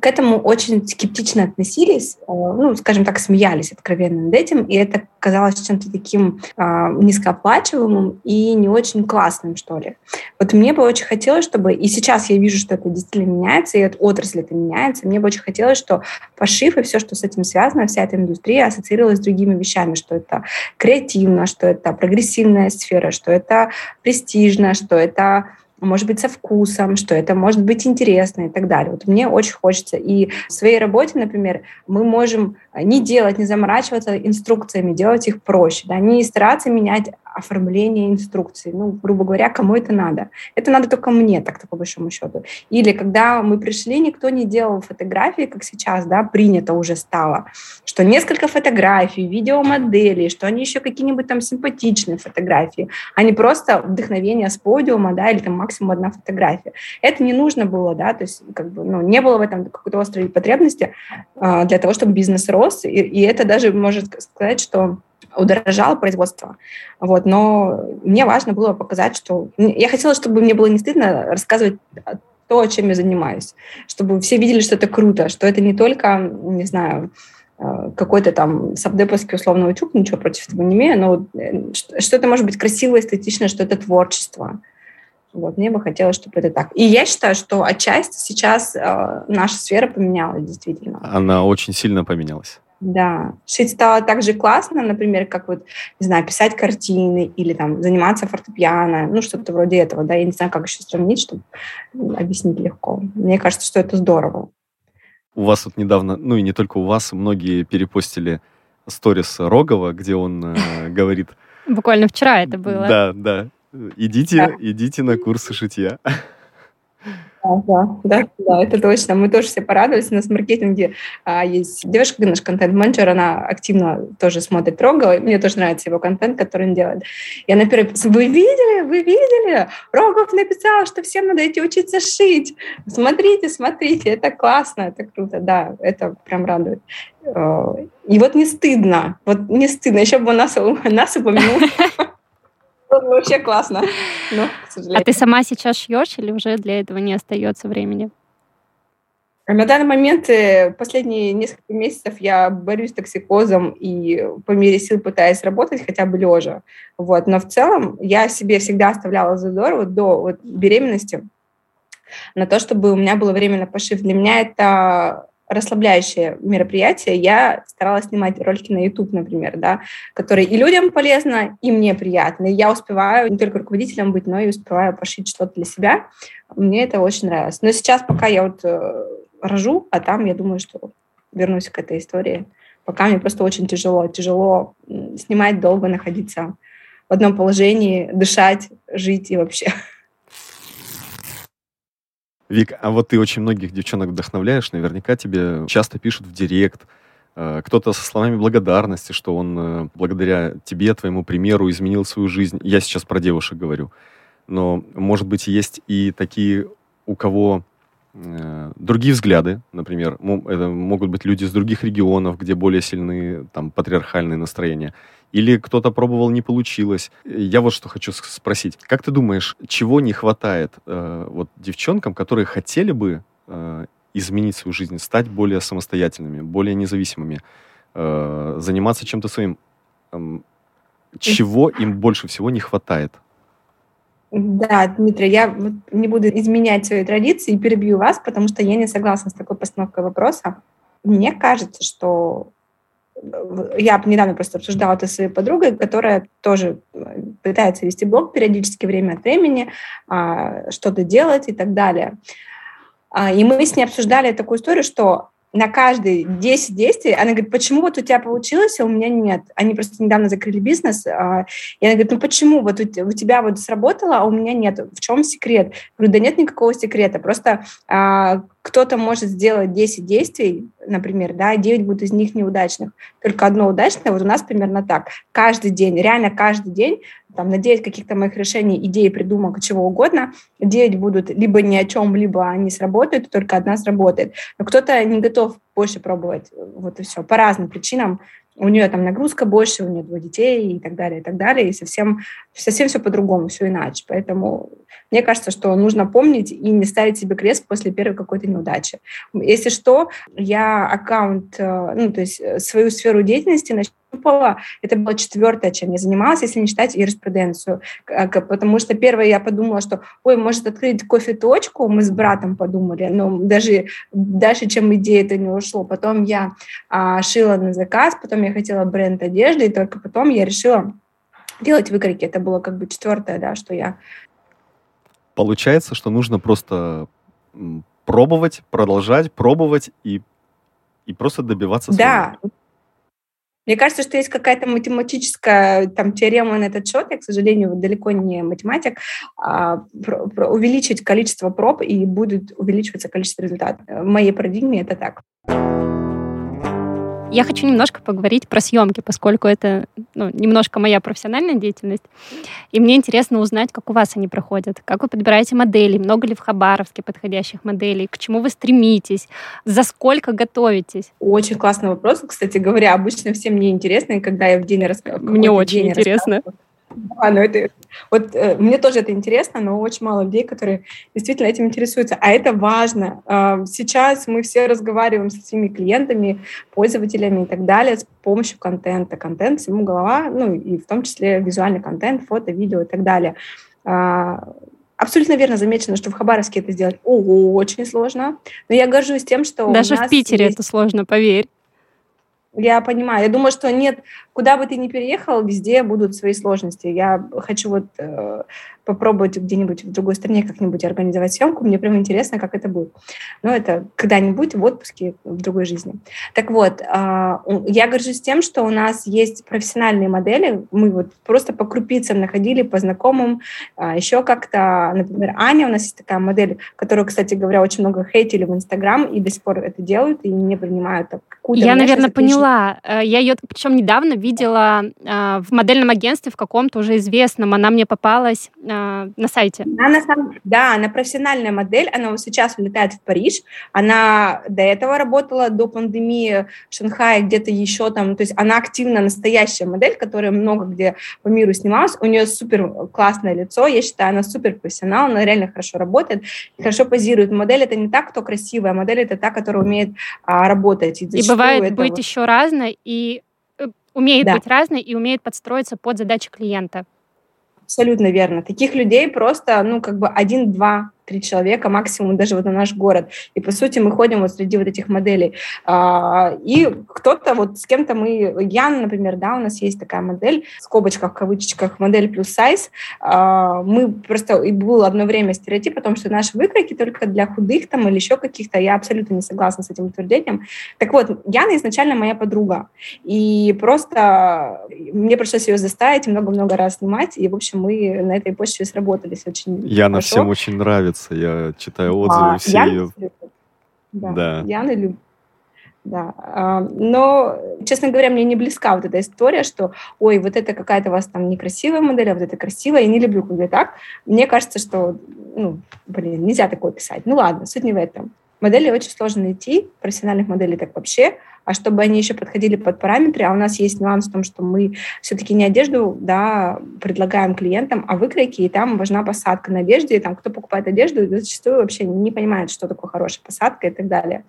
к этому очень скептично относились, э, ну, скажем так, смеялись откровенно над этим, и это казалось чем-то таким э, низкооплачиваемым и не очень классным, что ли. Вот мне бы очень хотелось, чтобы, и сейчас я вижу, что это действительно меняется, и от отрасли это меняется, мне бы очень хотелось, что пошив и все, что с этим связано, вся эта индустрия ассоциировалась с другими вещами, что это креативно, что это прогрессивная сфера, что это престижно, что это может быть, со вкусом, что это может быть интересно и так далее. Вот мне очень хочется. И в своей работе, например, мы можем не делать, не заморачиваться инструкциями, делать их проще, да, не стараться менять оформление инструкций. Ну, грубо говоря, кому это надо? Это надо только мне, так-то по большому счету. Или когда мы пришли, никто не делал фотографии, как сейчас, да, принято уже стало, что несколько фотографий, видеомоделей, что они еще какие-нибудь там симпатичные фотографии, а не просто вдохновение с подиума, да, или там максимум одна фотография. Это не нужно было, да, то есть как бы, ну, не было в этом какой-то острой потребности э, для того, чтобы бизнес рос, и, и это даже может сказать, что удорожало производство. Вот, но мне важно было показать, что... Я хотела, чтобы мне было не стыдно рассказывать то, чем я занимаюсь, чтобы все видели, что это круто, что это не только, не знаю, э, какой-то там сабдеповский условно учук, ничего против этого не имею, но э, что это может быть красиво, эстетично, что это творчество. Вот, мне бы хотелось, чтобы это так. И я считаю, что отчасти сейчас э, наша сфера поменялась действительно. Она очень сильно поменялась. Да, шить стало так же классно, например, как вот, не знаю, писать картины или там заниматься фортепиано, ну, что-то вроде этого, да, я не знаю, как еще сравнить, чтобы объяснить легко. Мне кажется, что это здорово. У вас вот недавно, ну и не только у вас, многие перепостили сторис Рогова, где он э, говорит... Буквально вчера это было. Да, да. Идите, идите на курсы шитья. Да, да, да, это точно. Мы тоже все порадовались. У нас в маркетинге а, есть девушка, наш контент-менеджер, она активно тоже смотрит Рогова. Мне тоже нравится его контент, который он делает. И она первая вы видели, вы видели? Рогов написал, что всем надо идти учиться шить. Смотрите, смотрите, это классно, это круто. Да, это прям радует. Э, и вот не стыдно, вот не стыдно. Еще бы нас, нас упомянул Вообще классно. Но, а ты сама сейчас шьешь или уже для этого не остается времени? На данный момент, э, последние несколько месяцев я борюсь с токсикозом и по мере сил пытаюсь работать хотя бы лежа. Вот. Но в целом я себе всегда оставляла задор вот до вот, беременности на то, чтобы у меня было время на пошив. Для меня это расслабляющее мероприятие, я старалась снимать ролики на YouTube, например, да, которые и людям полезно, и мне приятно. И я успеваю не только руководителем быть, но и успеваю пошить что-то для себя. Мне это очень нравится. Но сейчас пока я вот э, рожу, а там я думаю, что вернусь к этой истории. Пока мне просто очень тяжело. Тяжело снимать долго, находиться в одном положении, дышать, жить и вообще. Вик, а вот ты очень многих девчонок вдохновляешь, наверняка тебе часто пишут в директ, э, кто-то со словами благодарности, что он э, благодаря тебе, твоему примеру, изменил свою жизнь. Я сейчас про девушек говорю. Но, может быть, есть и такие, у кого э, другие взгляды, например, это могут быть люди из других регионов, где более сильны там патриархальные настроения или кто-то пробовал, не получилось. Я вот что хочу спросить. Как ты думаешь, чего не хватает э, вот девчонкам, которые хотели бы э, изменить свою жизнь, стать более самостоятельными, более независимыми, э, заниматься чем-то своим? Э, чего им больше всего не хватает? Да, Дмитрий, я не буду изменять свои традиции и перебью вас, потому что я не согласна с такой постановкой вопроса. Мне кажется, что я недавно просто обсуждала это с своей подругой, которая тоже э, пытается вести блог периодически время от времени, а, что-то делать и так далее. А, и мы с ней обсуждали такую историю, что на каждые 10 действий, она говорит, почему вот у тебя получилось, а у меня нет? Они просто недавно закрыли бизнес, а, и она говорит, ну почему вот у, тебя вот сработало, а у меня нет? В чем секрет? Я говорю, да нет никакого секрета, просто кто-то может сделать 10 действий, например, да, 9 будет из них неудачных, только одно удачное, вот у нас примерно так. Каждый день, реально каждый день там, на 9 каких-то моих решений, идей, придумок, чего угодно, 9 будут либо ни о чем, либо они сработают, только одна сработает. Но кто-то не готов больше пробовать, вот и все, по разным причинам. У нее там нагрузка больше, у нее двое детей и так далее, и так далее, и совсем, совсем все по-другому, все иначе. Поэтому мне кажется, что нужно помнить и не ставить себе крест после первой какой-то неудачи. Если что, я аккаунт, э, ну, то есть э, свою сферу деятельности нащупала, это было четвертое, чем я занималась, если не считать юриспруденцию, потому что первое я подумала, что, ой, может открыть кофе-точку, мы с братом подумали, но даже дальше, чем идея это не ушло. Потом я а, шила на заказ, потом я хотела бренд одежды, и только потом я решила делать выкройки. Это было как бы четвертое, да, что я Получается, что нужно просто пробовать, продолжать, пробовать и, и просто добиваться своего. Да. Мне кажется, что есть какая-то математическая там теорема на этот счет. Я, к сожалению, далеко не математик. А, про, про увеличить количество проб и будет увеличиваться количество результатов. В моей парадигме это так. Я хочу немножко поговорить про съемки, поскольку это ну, немножко моя профессиональная деятельность. И мне интересно узнать, как у вас они проходят. Как вы подбираете модели? Много ли в Хабаровске подходящих моделей? К чему вы стремитесь? За сколько готовитесь? Очень классный вопрос. Кстати говоря, обычно всем мне интересно, и когда я в день рассказываю... Мне очень интересно. Да, но это, вот э, мне тоже это интересно, но очень мало людей, которые действительно этим интересуются. А это важно. Э, сейчас мы все разговариваем со своими клиентами, пользователями и так далее с помощью контента. Контент всему голова, ну и в том числе визуальный контент, фото, видео и так далее. Э, абсолютно верно замечено, что в Хабаровске это сделать очень сложно. Но я горжусь тем, что даже в Питере есть... это сложно, поверь. Я понимаю. Я думаю, что нет, куда бы ты ни переехал, везде будут свои сложности. Я хочу вот э, попробовать где-нибудь в другой стране как-нибудь организовать съемку. Мне прям интересно, как это будет. Но это когда-нибудь в отпуске в другой жизни. Так вот, э, я горжусь тем, что у нас есть профессиональные модели. Мы вот просто по крупицам находили, по знакомым, э, еще как-то. Например, Аня у нас есть такая модель, которую, кстати говоря, очень много хейтили в Инстаграм и до сих пор это делают и не принимают. Я, наверное, поняла. Э, я ее, причем недавно видела э, в модельном агентстве в каком-то уже известном. Она мне попалась э, на сайте. Она, да, она профессиональная модель. Она сейчас улетает в Париж. Она до этого работала, до пандемии в Шанхае, где-то еще там. То есть она активно настоящая модель, которая много где по миру снималась. У нее супер классное лицо. Я считаю, она супер профессионал. Она реально хорошо работает, хорошо позирует. Модель это не так, кто красивая. Модель это та, которая умеет а, работать. И, и бывает быть вот... еще разной, и умеет да. быть разной, и умеет подстроиться под задачи клиента. Абсолютно верно. Таких людей просто, ну, как бы один-два три человека максимум даже вот на наш город. И, по сути, мы ходим вот среди вот этих моделей. А, и кто-то вот с кем-то мы... Ян, например, да, у нас есть такая модель, в скобочках, в кавычечках, модель плюс сайз. А, мы просто... И был одно время стереотип о том, что наши выкройки только для худых там или еще каких-то. Я абсолютно не согласна с этим утверждением. Так вот, Яна изначально моя подруга. И просто мне пришлось ее заставить много-много раз снимать. И, в общем, мы на этой почве сработались очень Яна хорошо. всем очень нравится нравится. Я читаю отзывы а, все Яна ее. Да, да. Яна любит. Да, а, но, честно говоря, мне не близка вот эта история, что, ой, вот это какая-то у вас там некрасивая модель, а вот это красивая, я не люблю, когда так. Мне кажется, что, ну, блин, нельзя такое писать. Ну ладно, суть не в этом. Модели очень сложно найти, профессиональных моделей так вообще, а чтобы они еще подходили под параметры, а у нас есть нюанс в том, что мы все-таки не одежду да, предлагаем клиентам, а выкройки, и там важна посадка на одежде, и там кто покупает одежду, зачастую вообще не понимает, что такое хорошая посадка и так далее.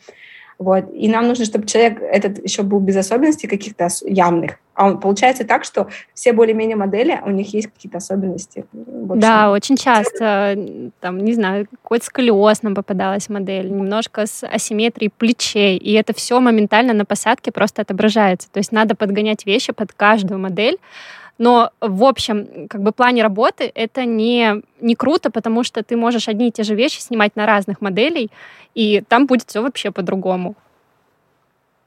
Вот. И нам нужно, чтобы человек этот еще был без особенностей каких-то явных. А он, получается так, что все более-менее модели, у них есть какие-то особенности. Да, очень часто, там, не знаю, какой-то сколиоз нам попадалась модель, немножко с асимметрией плечей, и это все моментально на посадке просто отображается. То есть надо подгонять вещи под каждую модель, но в общем, как бы плане работы это не, не круто, потому что ты можешь одни и те же вещи снимать на разных моделей, и там будет все вообще по-другому.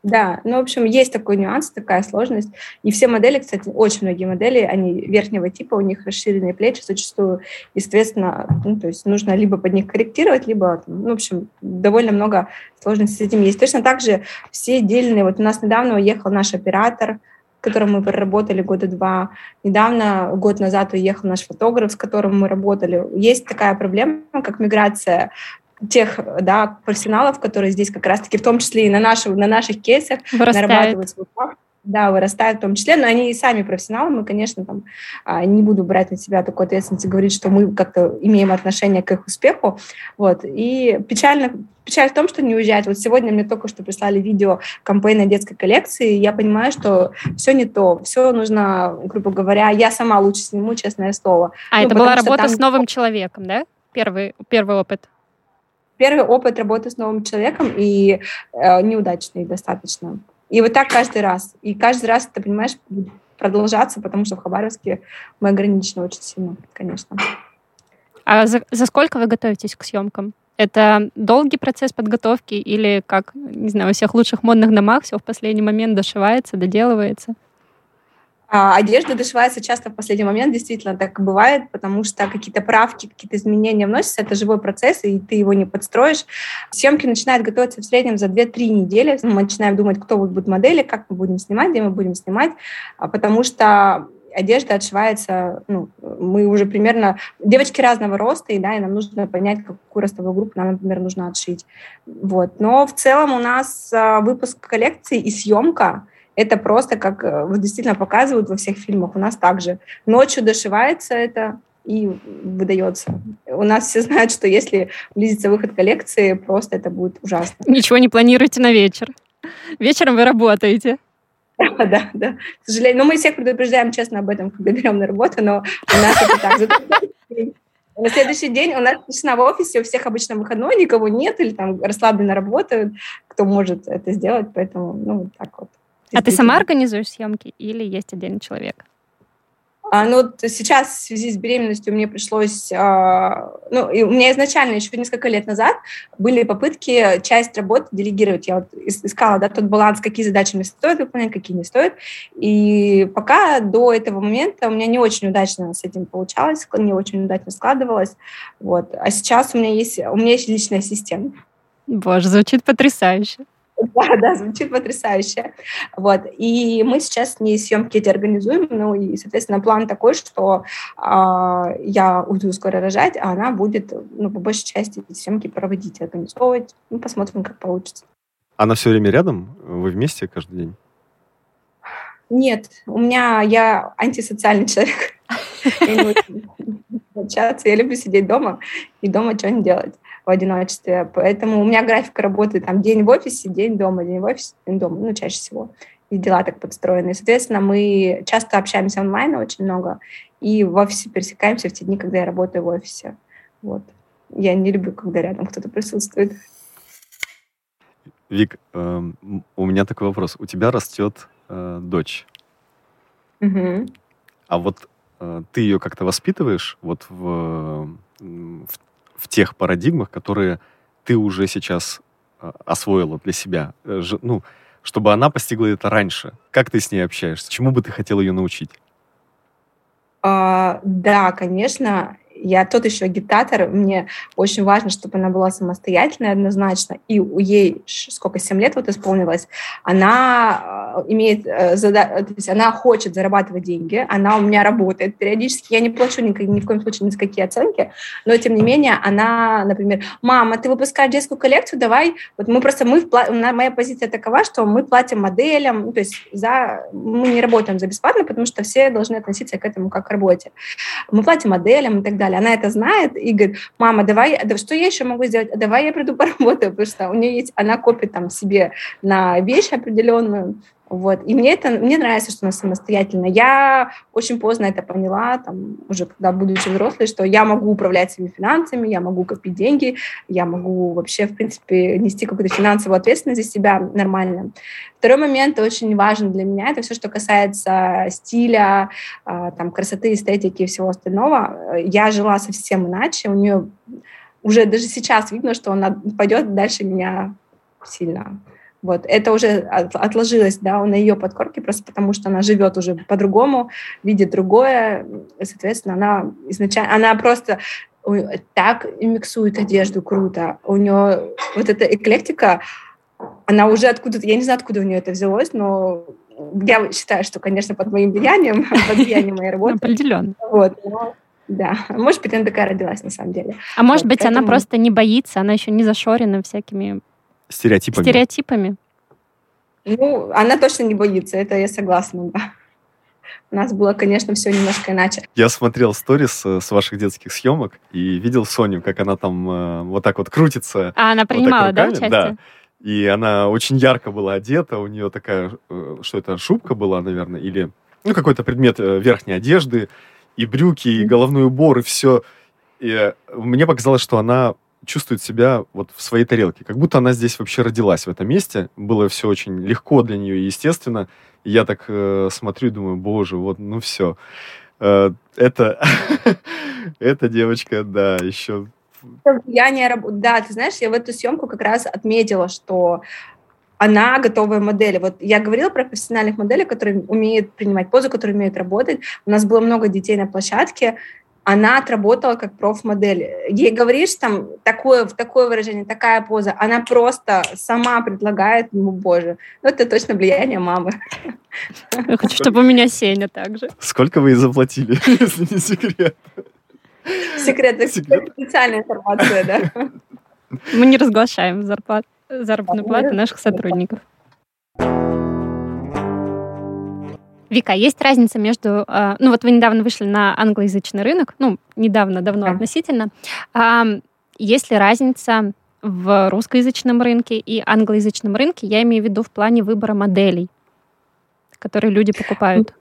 Да, ну, в общем, есть такой нюанс, такая сложность. И все модели, кстати, очень многие модели, они верхнего типа, у них расширенные плечи зачастую, и, соответственно, ну, то есть нужно либо под них корректировать, либо, ну, в общем, довольно много сложностей с этим есть. Точно так же все отдельные, вот у нас недавно уехал наш оператор, которым мы проработали года два. Недавно, год назад, уехал наш фотограф, с которым мы работали. Есть такая проблема, как миграция тех да, профессионалов, которые здесь как раз-таки в том числе и на, наших на наших кейсах Вырастает. нарабатывают свой факт да, вырастают в том числе, но они и сами профессионалы, мы, конечно, там, а, не буду брать на себя такой ответственности, говорить, что мы как-то имеем отношение к их успеху, вот, и печально, печаль в том, что не уезжают. Вот сегодня мне только что прислали видео кампейна детской коллекции, и я понимаю, что все не то, все нужно, грубо говоря, я сама лучше сниму, честное слово. А ну, это была работа там... с новым человеком, да? Первый, первый опыт? Первый опыт работы с новым человеком и э, неудачный достаточно. И вот так каждый раз. И каждый раз, ты понимаешь, продолжаться, потому что в Хабаровске мы ограничены очень сильно, конечно. А за, за сколько вы готовитесь к съемкам? Это долгий процесс подготовки или, как, не знаю, во всех лучших модных домах все в последний момент дошивается, доделывается? А, одежда дошивается часто в последний момент, действительно так бывает, потому что какие-то правки, какие-то изменения вносятся, это живой процесс, и ты его не подстроишь. Съемки начинают готовиться в среднем за 2-3 недели. Мы начинаем думать, кто будет модели, как мы будем снимать, где мы будем снимать, а, потому что одежда отшивается, ну, мы уже примерно... Девочки разного роста, и, да, и нам нужно понять, какую ростовую группу нам, например, нужно отшить. Вот. Но в целом у нас а, выпуск коллекции и съемка — это просто, как э, вот действительно показывают во всех фильмах, у нас также. Ночью дошивается это и выдается. У нас все знают, что если близится выход коллекции, просто это будет ужасно. Ничего не планируете на вечер. Вечером вы работаете. Да, да, да. К сожалению. Но мы всех предупреждаем честно об этом, когда берем на работу, но у нас это так. На следующий день у нас тишина в офисе, у всех обычно выходной, никого нет, или там расслабленно работают, кто может это сделать, поэтому, ну, так вот. А ты сама организуешь съемки или есть отдельный человек? А, ну, вот сейчас в связи с беременностью мне пришлось... А, ну, и у меня изначально еще несколько лет назад были попытки часть работы делегировать. Я вот искала да, тот баланс, какие задачи мне стоит выполнять, какие не стоит. И пока до этого момента у меня не очень удачно с этим получалось, не очень удачно складывалось. Вот. А сейчас у меня есть, у меня есть личный ассистент. Боже, звучит потрясающе. Да, да, звучит потрясающе. Вот. И мы сейчас с ней съемки эти организуем. Ну и, соответственно, план такой, что а, я уйду скоро рожать, а она будет, ну, по большей части эти съемки проводить, организовывать. Ну, посмотрим, как получится. Она все время рядом? Вы вместе каждый день? Нет, у меня я антисоциальный человек. Не я люблю сидеть дома и дома что-нибудь делать в одиночестве. Поэтому у меня график работы там день в офисе, день дома, день в офисе, день дома, ну, чаще всего. И дела так подстроены. И, соответственно, мы часто общаемся онлайн очень много, и в офисе пересекаемся в те дни, когда я работаю в офисе. Вот. Я не люблю, когда рядом кто-то присутствует. Вик, э, у меня такой вопрос. У тебя растет э, дочь. Угу. А вот э, ты ее как-то воспитываешь вот в, в в тех парадигмах, которые ты уже сейчас э, освоила для себя, э, ну, чтобы она постигла это раньше. Как ты с ней общаешься? Чему бы ты хотела ее научить? А, да, конечно, я тот еще агитатор, мне очень важно, чтобы она была самостоятельной однозначно, и у ей сколько, 7 лет вот исполнилось, она э, имеет, э, то есть она хочет зарабатывать деньги, она у меня работает периодически, я не плачу ни, ни в коем случае ни за какие оценки, но тем не менее она, например, мама, ты выпускаешь детскую коллекцию, давай, вот мы просто, мы, моя позиция такова, что мы платим моделям, ну, то есть за, мы не работаем за бесплатно, потому что все должны относиться к этому как к работе. Мы платим моделям и так далее, далее. Она это знает и говорит, мама, давай, да, что я еще могу сделать? Давай я приду поработаю, потому что у нее есть, она копит там себе на вещь определенную, вот. И мне это, мне нравится, что она самостоятельная. Я очень поздно это поняла, там, уже когда будучи взрослой, что я могу управлять своими финансами, я могу копить деньги, я могу вообще, в принципе, нести какую-то финансовую ответственность за себя нормально. Второй момент очень важен для меня, это все, что касается стиля, а, там, красоты, эстетики и всего остального. Я жила совсем иначе, у нее уже даже сейчас видно, что она пойдет дальше меня сильно. Вот, это уже отложилось, да, на ее подкорке, просто потому что она живет уже по-другому, видит другое, и, соответственно, она изначально, она просто так миксует одежду круто, у нее вот эта эклектика, она уже откуда-то, я не знаю, откуда у нее это взялось, но я считаю, что, конечно, под моим влиянием, под влиянием моей работы. Определенно. Вот, но, да, может быть, она такая родилась на самом деле. А может вот, быть, поэтому... она просто не боится, она еще не зашорена всякими Стереотипами. Стереотипами. Ну, она точно не боится, это я согласна, да. У нас было, конечно, все немножко иначе. Я смотрел сторис э, с ваших детских съемок и видел Соню, как она там э, вот так вот крутится. А она принимала, вот да, участие? Да. И она очень ярко была одета, у нее такая, э, что это, шубка была, наверное, или ну, какой-то предмет верхней одежды, и брюки, и головной убор, и все. И мне показалось, что она чувствует себя вот в своей тарелке, как будто она здесь вообще родилась в этом месте. Было все очень легко для нее и естественно. И я так э, смотрю и думаю, боже, вот, ну все. Э, это, эта девочка, да, еще... Я не Да, ты знаешь, я в эту съемку как раз отметила, что она готовая модель. Вот я говорила про профессиональных моделей, которые умеют принимать позу, которые умеют работать. У нас было много детей на площадке, она отработала как профмодель. Ей говоришь там такое, такое выражение, такая поза, она просто сама предлагает, ну, боже, ну, это точно влияние мамы. Я хочу, чтобы у меня Сеня также. Сколько вы ей заплатили, если не секрет? Секрет, секрет. специальная информация, да. Мы не разглашаем зарплат, заработную плату наших сотрудников. Вика, есть разница между... А, ну вот вы недавно вышли на англоязычный рынок, ну, недавно, давно да. относительно. Есть ли разница в русскоязычном рынке и англоязычном рынке? Я имею в виду в плане выбора моделей, которые люди покупают.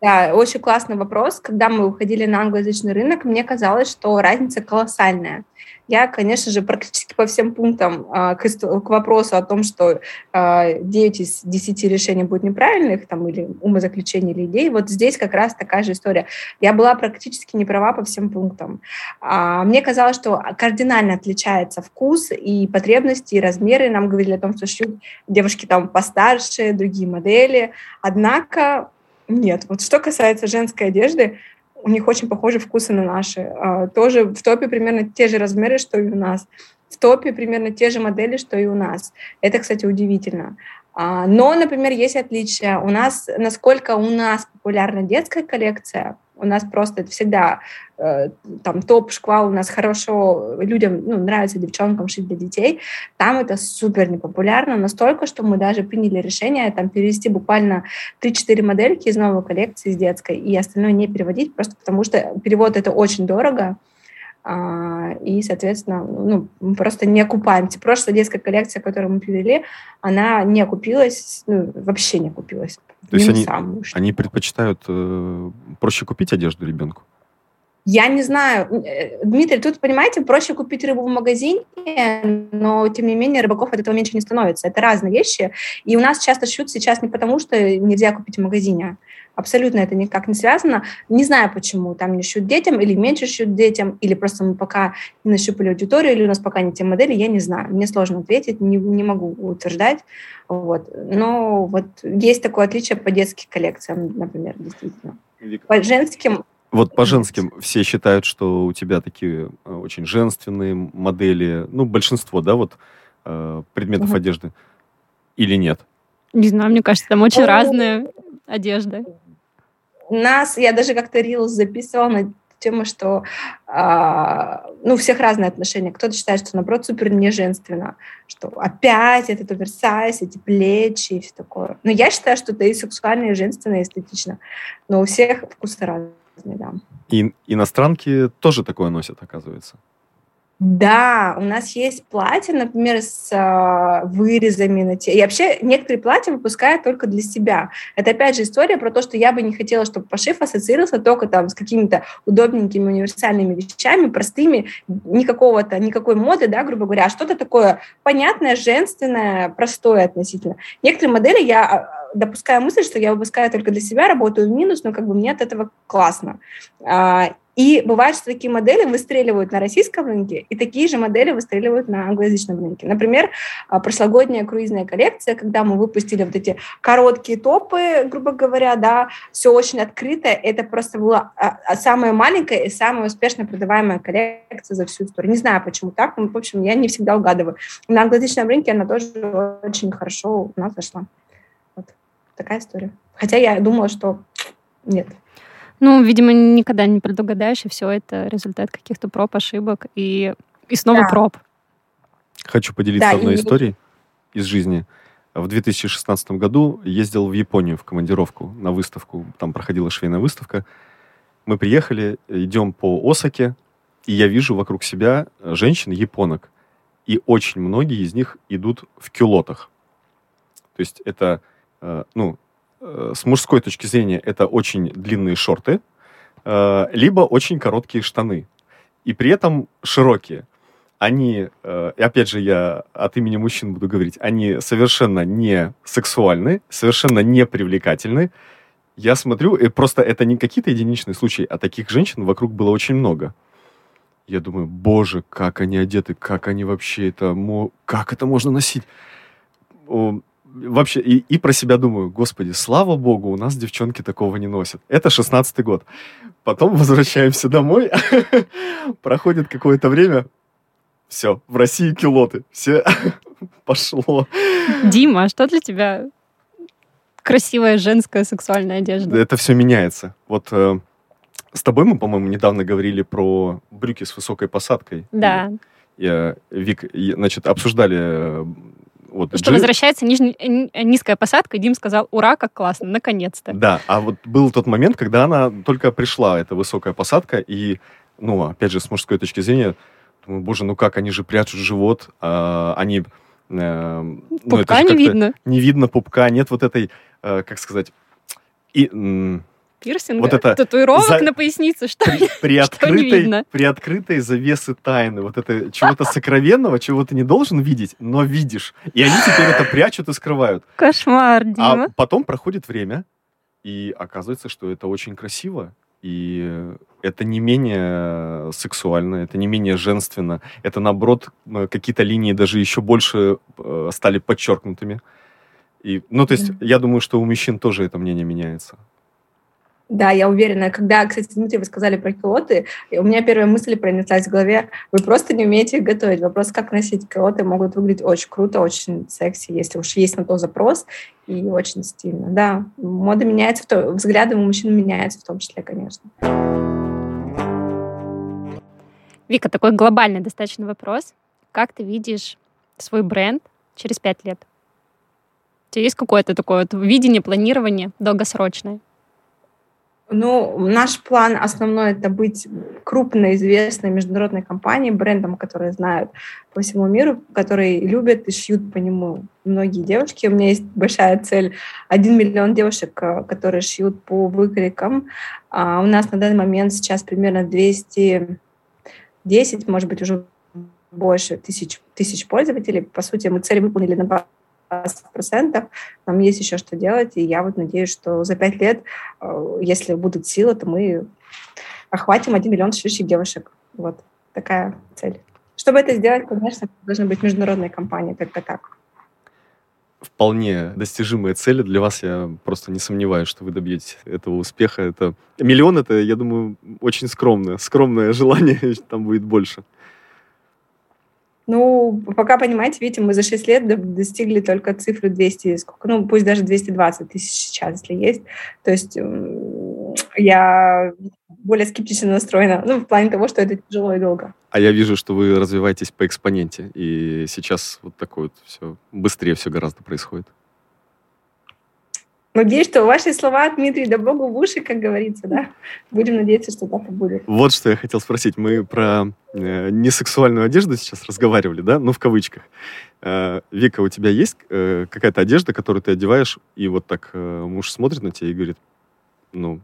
Да, очень классный вопрос. Когда мы уходили на англоязычный рынок, мне казалось, что разница колоссальная. Я, конечно же, практически по всем пунктам э, к, к вопросу о том, что э, 9 из 10 решений будут неправильных, там, или умозаключений, или идей, вот здесь как раз такая же история. Я была практически не права по всем пунктам. А, мне казалось, что кардинально отличается вкус и потребности, и размеры. Нам говорили о том, что шьют девушки там постарше, другие модели. Однако нет. Вот что касается женской одежды, у них очень похожи вкусы на наши. А, тоже в топе примерно те же размеры, что и у нас. В топе примерно те же модели, что и у нас. Это, кстати, удивительно. А, но, например, есть отличия. У нас, насколько у нас популярна детская коллекция, у нас просто это всегда э, там топ, шквал, у нас хорошо людям, ну, нравится девчонкам шить для детей. Там это супер непопулярно, настолько, что мы даже приняли решение там перевести буквально 3-4 модельки из новой коллекции, из детской, и остальное не переводить, просто потому что перевод это очень дорого, и, соответственно, ну, мы просто не окупаемся. Прошлая детская коллекция, которую мы привели, она не окупилась, ну, вообще не окупилась. То есть они, они предпочитают э, проще купить одежду ребенку? Я не знаю. Э, Дмитрий, тут, понимаете, проще купить рыбу в магазине, но, тем не менее, рыбаков от этого меньше не становится. Это разные вещи. И у нас часто шьют сейчас не потому, что нельзя купить в магазине. Абсолютно это никак не связано. Не знаю, почему. Там не шьют детям или меньше шьют детям, или просто мы пока не нащупали аудиторию, или у нас пока не те модели, я не знаю. Мне сложно ответить, не, не могу утверждать. Вот. Но вот есть такое отличие по детским коллекциям, например, действительно. По женским вот по женским все считают, что у тебя такие э, очень женственные модели, ну, большинство, да, вот э, предметов угу. одежды, или нет? Не знаю, мне кажется, там очень ну, разная одежда. Нас, я даже как-то рилс записывала на тему, что а, ну, у всех разные отношения. Кто-то считает, что, наоборот, супер не женственно, что опять этот оверсайз, эти плечи и все такое. Но я считаю, что это и сексуально, и женственно, и эстетично. Но у всех вкусы разные да. И иностранки тоже такое носят, оказывается. Да, у нас есть платья, например, с э, вырезами на те. И вообще некоторые платья выпускают только для себя. Это опять же история про то, что я бы не хотела, чтобы пошив ассоциировался только там с какими-то удобненькими универсальными вещами, простыми, никакого-то, никакой моды, да, грубо говоря, а что-то такое понятное, женственное, простое относительно. Некоторые модели я а, допускаю мысль, что я выпускаю только для себя, работаю в минус, но как бы мне от этого классно. А, и бывает, что такие модели выстреливают на российском рынке, и такие же модели выстреливают на англоязычном рынке. Например, а, прошлогодняя круизная коллекция, когда мы выпустили вот эти короткие топы, грубо говоря, да, все очень открыто, это просто была а, самая маленькая и самая успешно продаваемая коллекция за всю историю. Не знаю, почему так, но, в общем, я не всегда угадываю. На англоязычном рынке она тоже очень хорошо у нас зашла. Такая история. Хотя я думала, что нет. Ну, видимо, никогда не предугадаешь, и все это результат каких-то проб, ошибок и, и снова да. проб. Хочу поделиться да, одной и... историей из жизни. В 2016 году ездил в Японию в командировку на выставку. Там проходила швейная выставка. Мы приехали, идем по Осаке, и я вижу вокруг себя женщин, японок. И очень многие из них идут в кюлотах. То есть это ну, э, с мужской точки зрения это очень длинные шорты, э, либо очень короткие штаны. И при этом широкие. Они, опять же я от имени мужчин буду говорить, они совершенно не сексуальны, совершенно не привлекательны. Я смотрю, и просто это не какие-то единичные случаи, а таких женщин вокруг было очень много. Я думаю, боже, как они одеты, как они вообще это, как это можно носить? Вообще и, и про себя думаю, господи, слава богу, у нас девчонки такого не носят. Это шестнадцатый год. Потом возвращаемся домой, проходит какое-то время, все, в России килоты, все пошло. Дима, а что для тебя красивая женская сексуальная одежда? Это все меняется. Вот э, с тобой мы, по-моему, недавно говорили про брюки с высокой посадкой. Да. Я, Вик, значит, обсуждали э, вот, что G... возвращается нижний, низкая посадка, Дим сказал, ура, как классно, наконец-то. Да, а вот был тот момент, когда она только пришла, эта высокая посадка, и, ну, опять же, с мужской точки зрения, думаю, боже, ну как, они же прячут живот, а, они... Э, ну, пупка не видно. Не видно пупка, нет вот этой, э, как сказать, и, пирсинга, вот это татуировок за... на пояснице, что, при, при открытой, При открытой завесы тайны, вот это чего-то сокровенного, чего ты не должен видеть, но видишь. И они теперь это прячут и скрывают. Кошмар, Дима. А потом проходит время, и оказывается, что это очень красиво. И это не менее сексуально, это не менее женственно. Это, наоборот, какие-то линии даже еще больше э, стали подчеркнутыми. И, ну, то есть, я думаю, что у мужчин тоже это мнение меняется. Да, я уверена. Когда, кстати, Дмитрий, вы сказали про килоты, у меня первая мысль пронеслась в голове. Вы просто не умеете их готовить. Вопрос, как носить килоты, могут выглядеть очень круто, очень секси, если уж есть на то запрос, и очень стильно. Да, мода меняется, то, взгляды у мужчин меняются в том числе, конечно. Вика, такой глобальный достаточно вопрос. Как ты видишь свой бренд через пять лет? У тебя есть какое-то такое вот видение, планирование долгосрочное? Ну, наш план основной – это быть крупной, известной международной компанией, брендом, которые знают по всему миру, которые любят и шьют по нему многие девушки. У меня есть большая цель – один миллион девушек, э, которые шьют по выкрикам. А у нас на данный момент сейчас примерно 210, может быть, уже больше тысяч, тысяч пользователей. По сути, мы цель выполнили на 20%, нам есть еще что делать, и я вот надеюсь, что за пять лет, э, если будут силы, то мы охватим 1 миллион шьющих девушек. Вот такая цель. Чтобы это сделать, конечно, должны быть международные компании, только так. Вполне достижимые цели для вас. Я просто не сомневаюсь, что вы добьетесь этого успеха. Это миллион, это, я думаю, очень скромное, скромное желание, там будет больше. Ну, пока, понимаете, видите, мы за 6 лет достигли только цифры 200, сколько, ну, пусть даже 220 тысяч сейчас, если есть. То есть я более скептично настроена, ну, в плане того, что это тяжело и долго. А я вижу, что вы развиваетесь по экспоненте, и сейчас вот такое вот все, быстрее все гораздо происходит. Надеюсь, что ваши слова, Дмитрий, да богу в уши, как говорится, да? Будем надеяться, что так и будет. Вот что я хотел спросить. Мы про э, несексуальную одежду сейчас разговаривали, да? Ну, в кавычках. Э, Вика, у тебя есть э, какая-то одежда, которую ты одеваешь, и вот так э, муж смотрит на тебя и говорит, ну,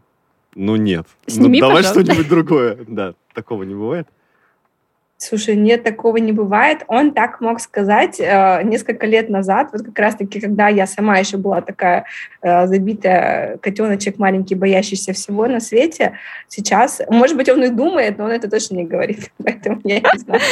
ну нет. Сними, ну, давай что-нибудь другое. Да, такого не бывает. Слушай, нет, такого не бывает. Он так мог сказать э, несколько лет назад, вот как раз-таки, когда я сама еще была такая э, забитая котеночек маленький, боящийся всего на свете. Сейчас, может быть, он и думает, но он это точно не говорит, поэтому я не знаю.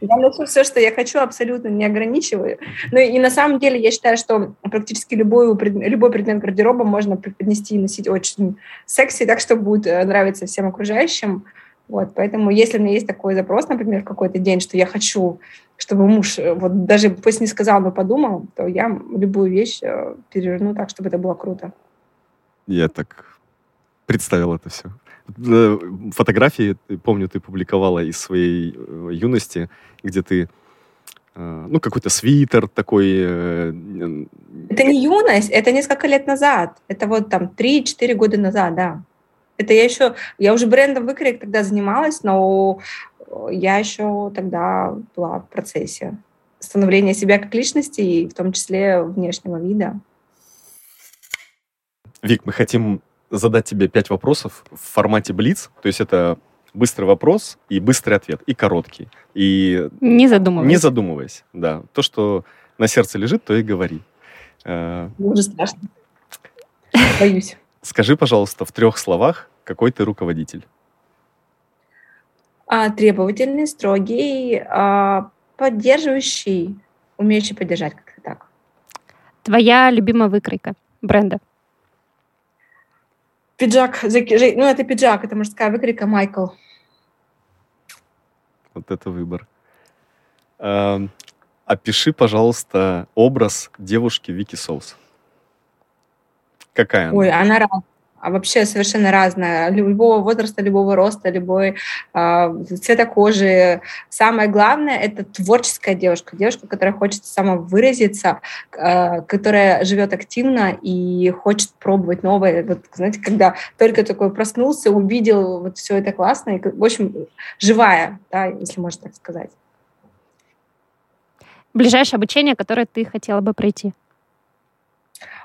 Я ношу все, что я хочу, абсолютно не ограничиваю. Ну и на самом деле я считаю, что практически любой, любой предмет гардероба можно преподнести и носить очень секси, так что будет э, нравиться всем окружающим. Вот, поэтому если у меня есть такой запрос, например, в какой-то день, что я хочу, чтобы муж, э, вот даже пусть не сказал, но подумал, то я любую вещь э, переверну так, чтобы это было круто. Я так представил это все. Э, фотографии, помню, ты публиковала из своей юности, где ты ну, какой-то свитер такой. Это не юность, это несколько лет назад. Это вот там 3-4 года назад, да. Это я еще, я уже брендом выкрик тогда занималась, но я еще тогда была в процессе становления себя как личности, и в том числе внешнего вида. Вик, мы хотим задать тебе пять вопросов в формате Блиц. То есть это быстрый вопрос и быстрый ответ, и короткий. И не задумываясь. Не задумываясь, да. То, что на сердце лежит, то и говори. Э, Уже страшно. Боюсь. Скажи, пожалуйста, в трех словах, какой ты руководитель? А, требовательный, строгий, а, поддерживающий, умеющий поддержать как-то так. Твоя любимая выкройка бренда? Пиджак, ну это пиджак, это мужская выкройка Майкл. Вот это выбор. А, опиши, пожалуйста, образ девушки Вики Соус. Какая она? Ой, она разная. А вообще совершенно разная. Любого возраста, любого роста, любой э, цвета кожи. Самое главное – это творческая девушка. Девушка, которая хочет самовыразиться, э, которая живет активно и хочет пробовать новое. Вот, знаете, когда только такой проснулся, увидел вот все это классно. И, в общем, живая, да, если можно так сказать. Ближайшее обучение, которое ты хотела бы пройти?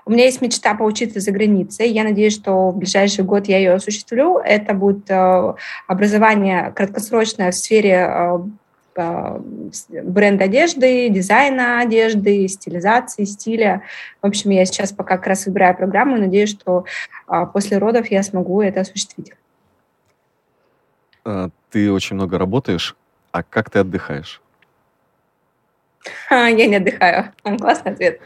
У меня есть мечта поучиться за границей. Я надеюсь, что в ближайший год я ее осуществлю. Это будет э, образование краткосрочное в сфере э, э, бренд одежды, дизайна одежды, стилизации, стиля. В общем, я сейчас пока как раз выбираю программу и надеюсь, что после родов я смогу это осуществить. Ты очень много работаешь, а как ты отдыхаешь? Я не отдыхаю. Классный ответ.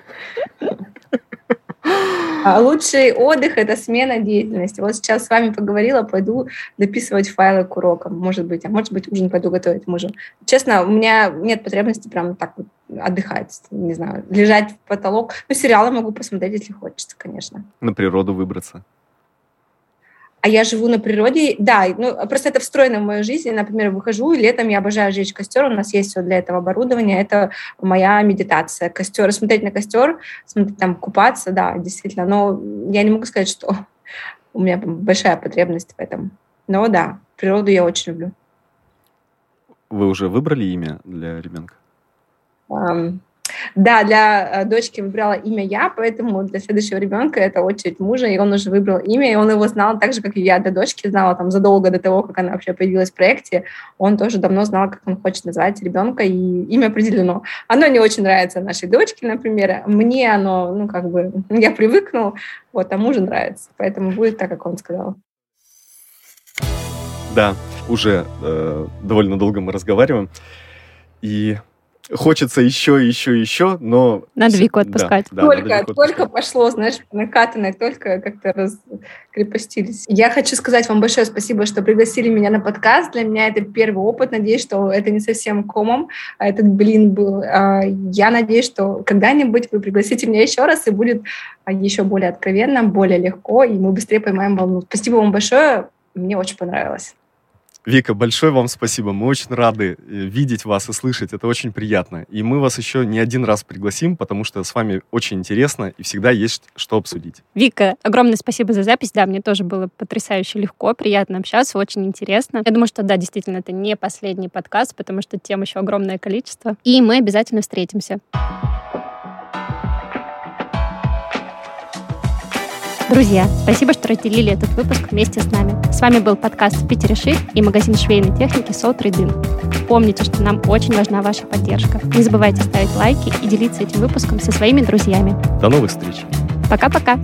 А лучший отдых – это смена деятельности. Вот сейчас с вами поговорила, пойду дописывать файлы к урокам, может быть, а может быть, ужин пойду готовить мужу. Честно, у меня нет потребности прям так вот отдыхать, не знаю, лежать в потолок. Ну, сериалы могу посмотреть, если хочется, конечно. На природу выбраться а я живу на природе, да, ну, просто это встроено в мою жизнь. Например, выхожу, и летом я обожаю жечь костер, у нас есть все для этого оборудования, это моя медитация. Костер, смотреть на костер, смотреть там, купаться, да, действительно, но я не могу сказать, что у меня большая потребность в этом. Но да, природу я очень люблю. Вы уже выбрали имя для ребенка? Um, да, для э, дочки выбрала имя я, поэтому для следующего ребенка это очередь мужа, и он уже выбрал имя, и он его знал так же, как и я. Для дочки знала, там, задолго до того, как она вообще появилась в проекте, он тоже давно знал, как он хочет назвать ребенка, и имя определено. Оно не очень нравится нашей дочке, например, мне оно, ну, как бы, я привыкну, вот, а мужу нравится, поэтому будет так, как он сказал. Да, уже э, довольно долго мы разговариваем, и хочется еще, еще, еще, но... Надо Вику отпускать. Да, только, да, Вику только пошло, знаешь, накатанное, только как-то раскрепостились. Я хочу сказать вам большое спасибо, что пригласили меня на подкаст. Для меня это первый опыт. Надеюсь, что это не совсем комом, а этот блин был. А, я надеюсь, что когда-нибудь вы пригласите меня еще раз, и будет еще более откровенно, более легко, и мы быстрее поймаем волну. Спасибо вам большое. Мне очень понравилось. Вика, большое вам спасибо. Мы очень рады э, видеть вас и слышать. Это очень приятно. И мы вас еще не один раз пригласим, потому что с вами очень интересно и всегда есть что обсудить. Вика, огромное спасибо за запись. Да, мне тоже было потрясающе легко, приятно общаться, очень интересно. Я думаю, что да, действительно, это не последний подкаст, потому что тем еще огромное количество. И мы обязательно встретимся. Друзья, спасибо, что разделили этот выпуск вместе с нами. С вами был подкаст «В Питере шит» и магазин швейной техники «Соу Трейдин». Помните, что нам очень важна ваша поддержка. Не забывайте ставить лайки и делиться этим выпуском со своими друзьями. До новых встреч. Пока-пока.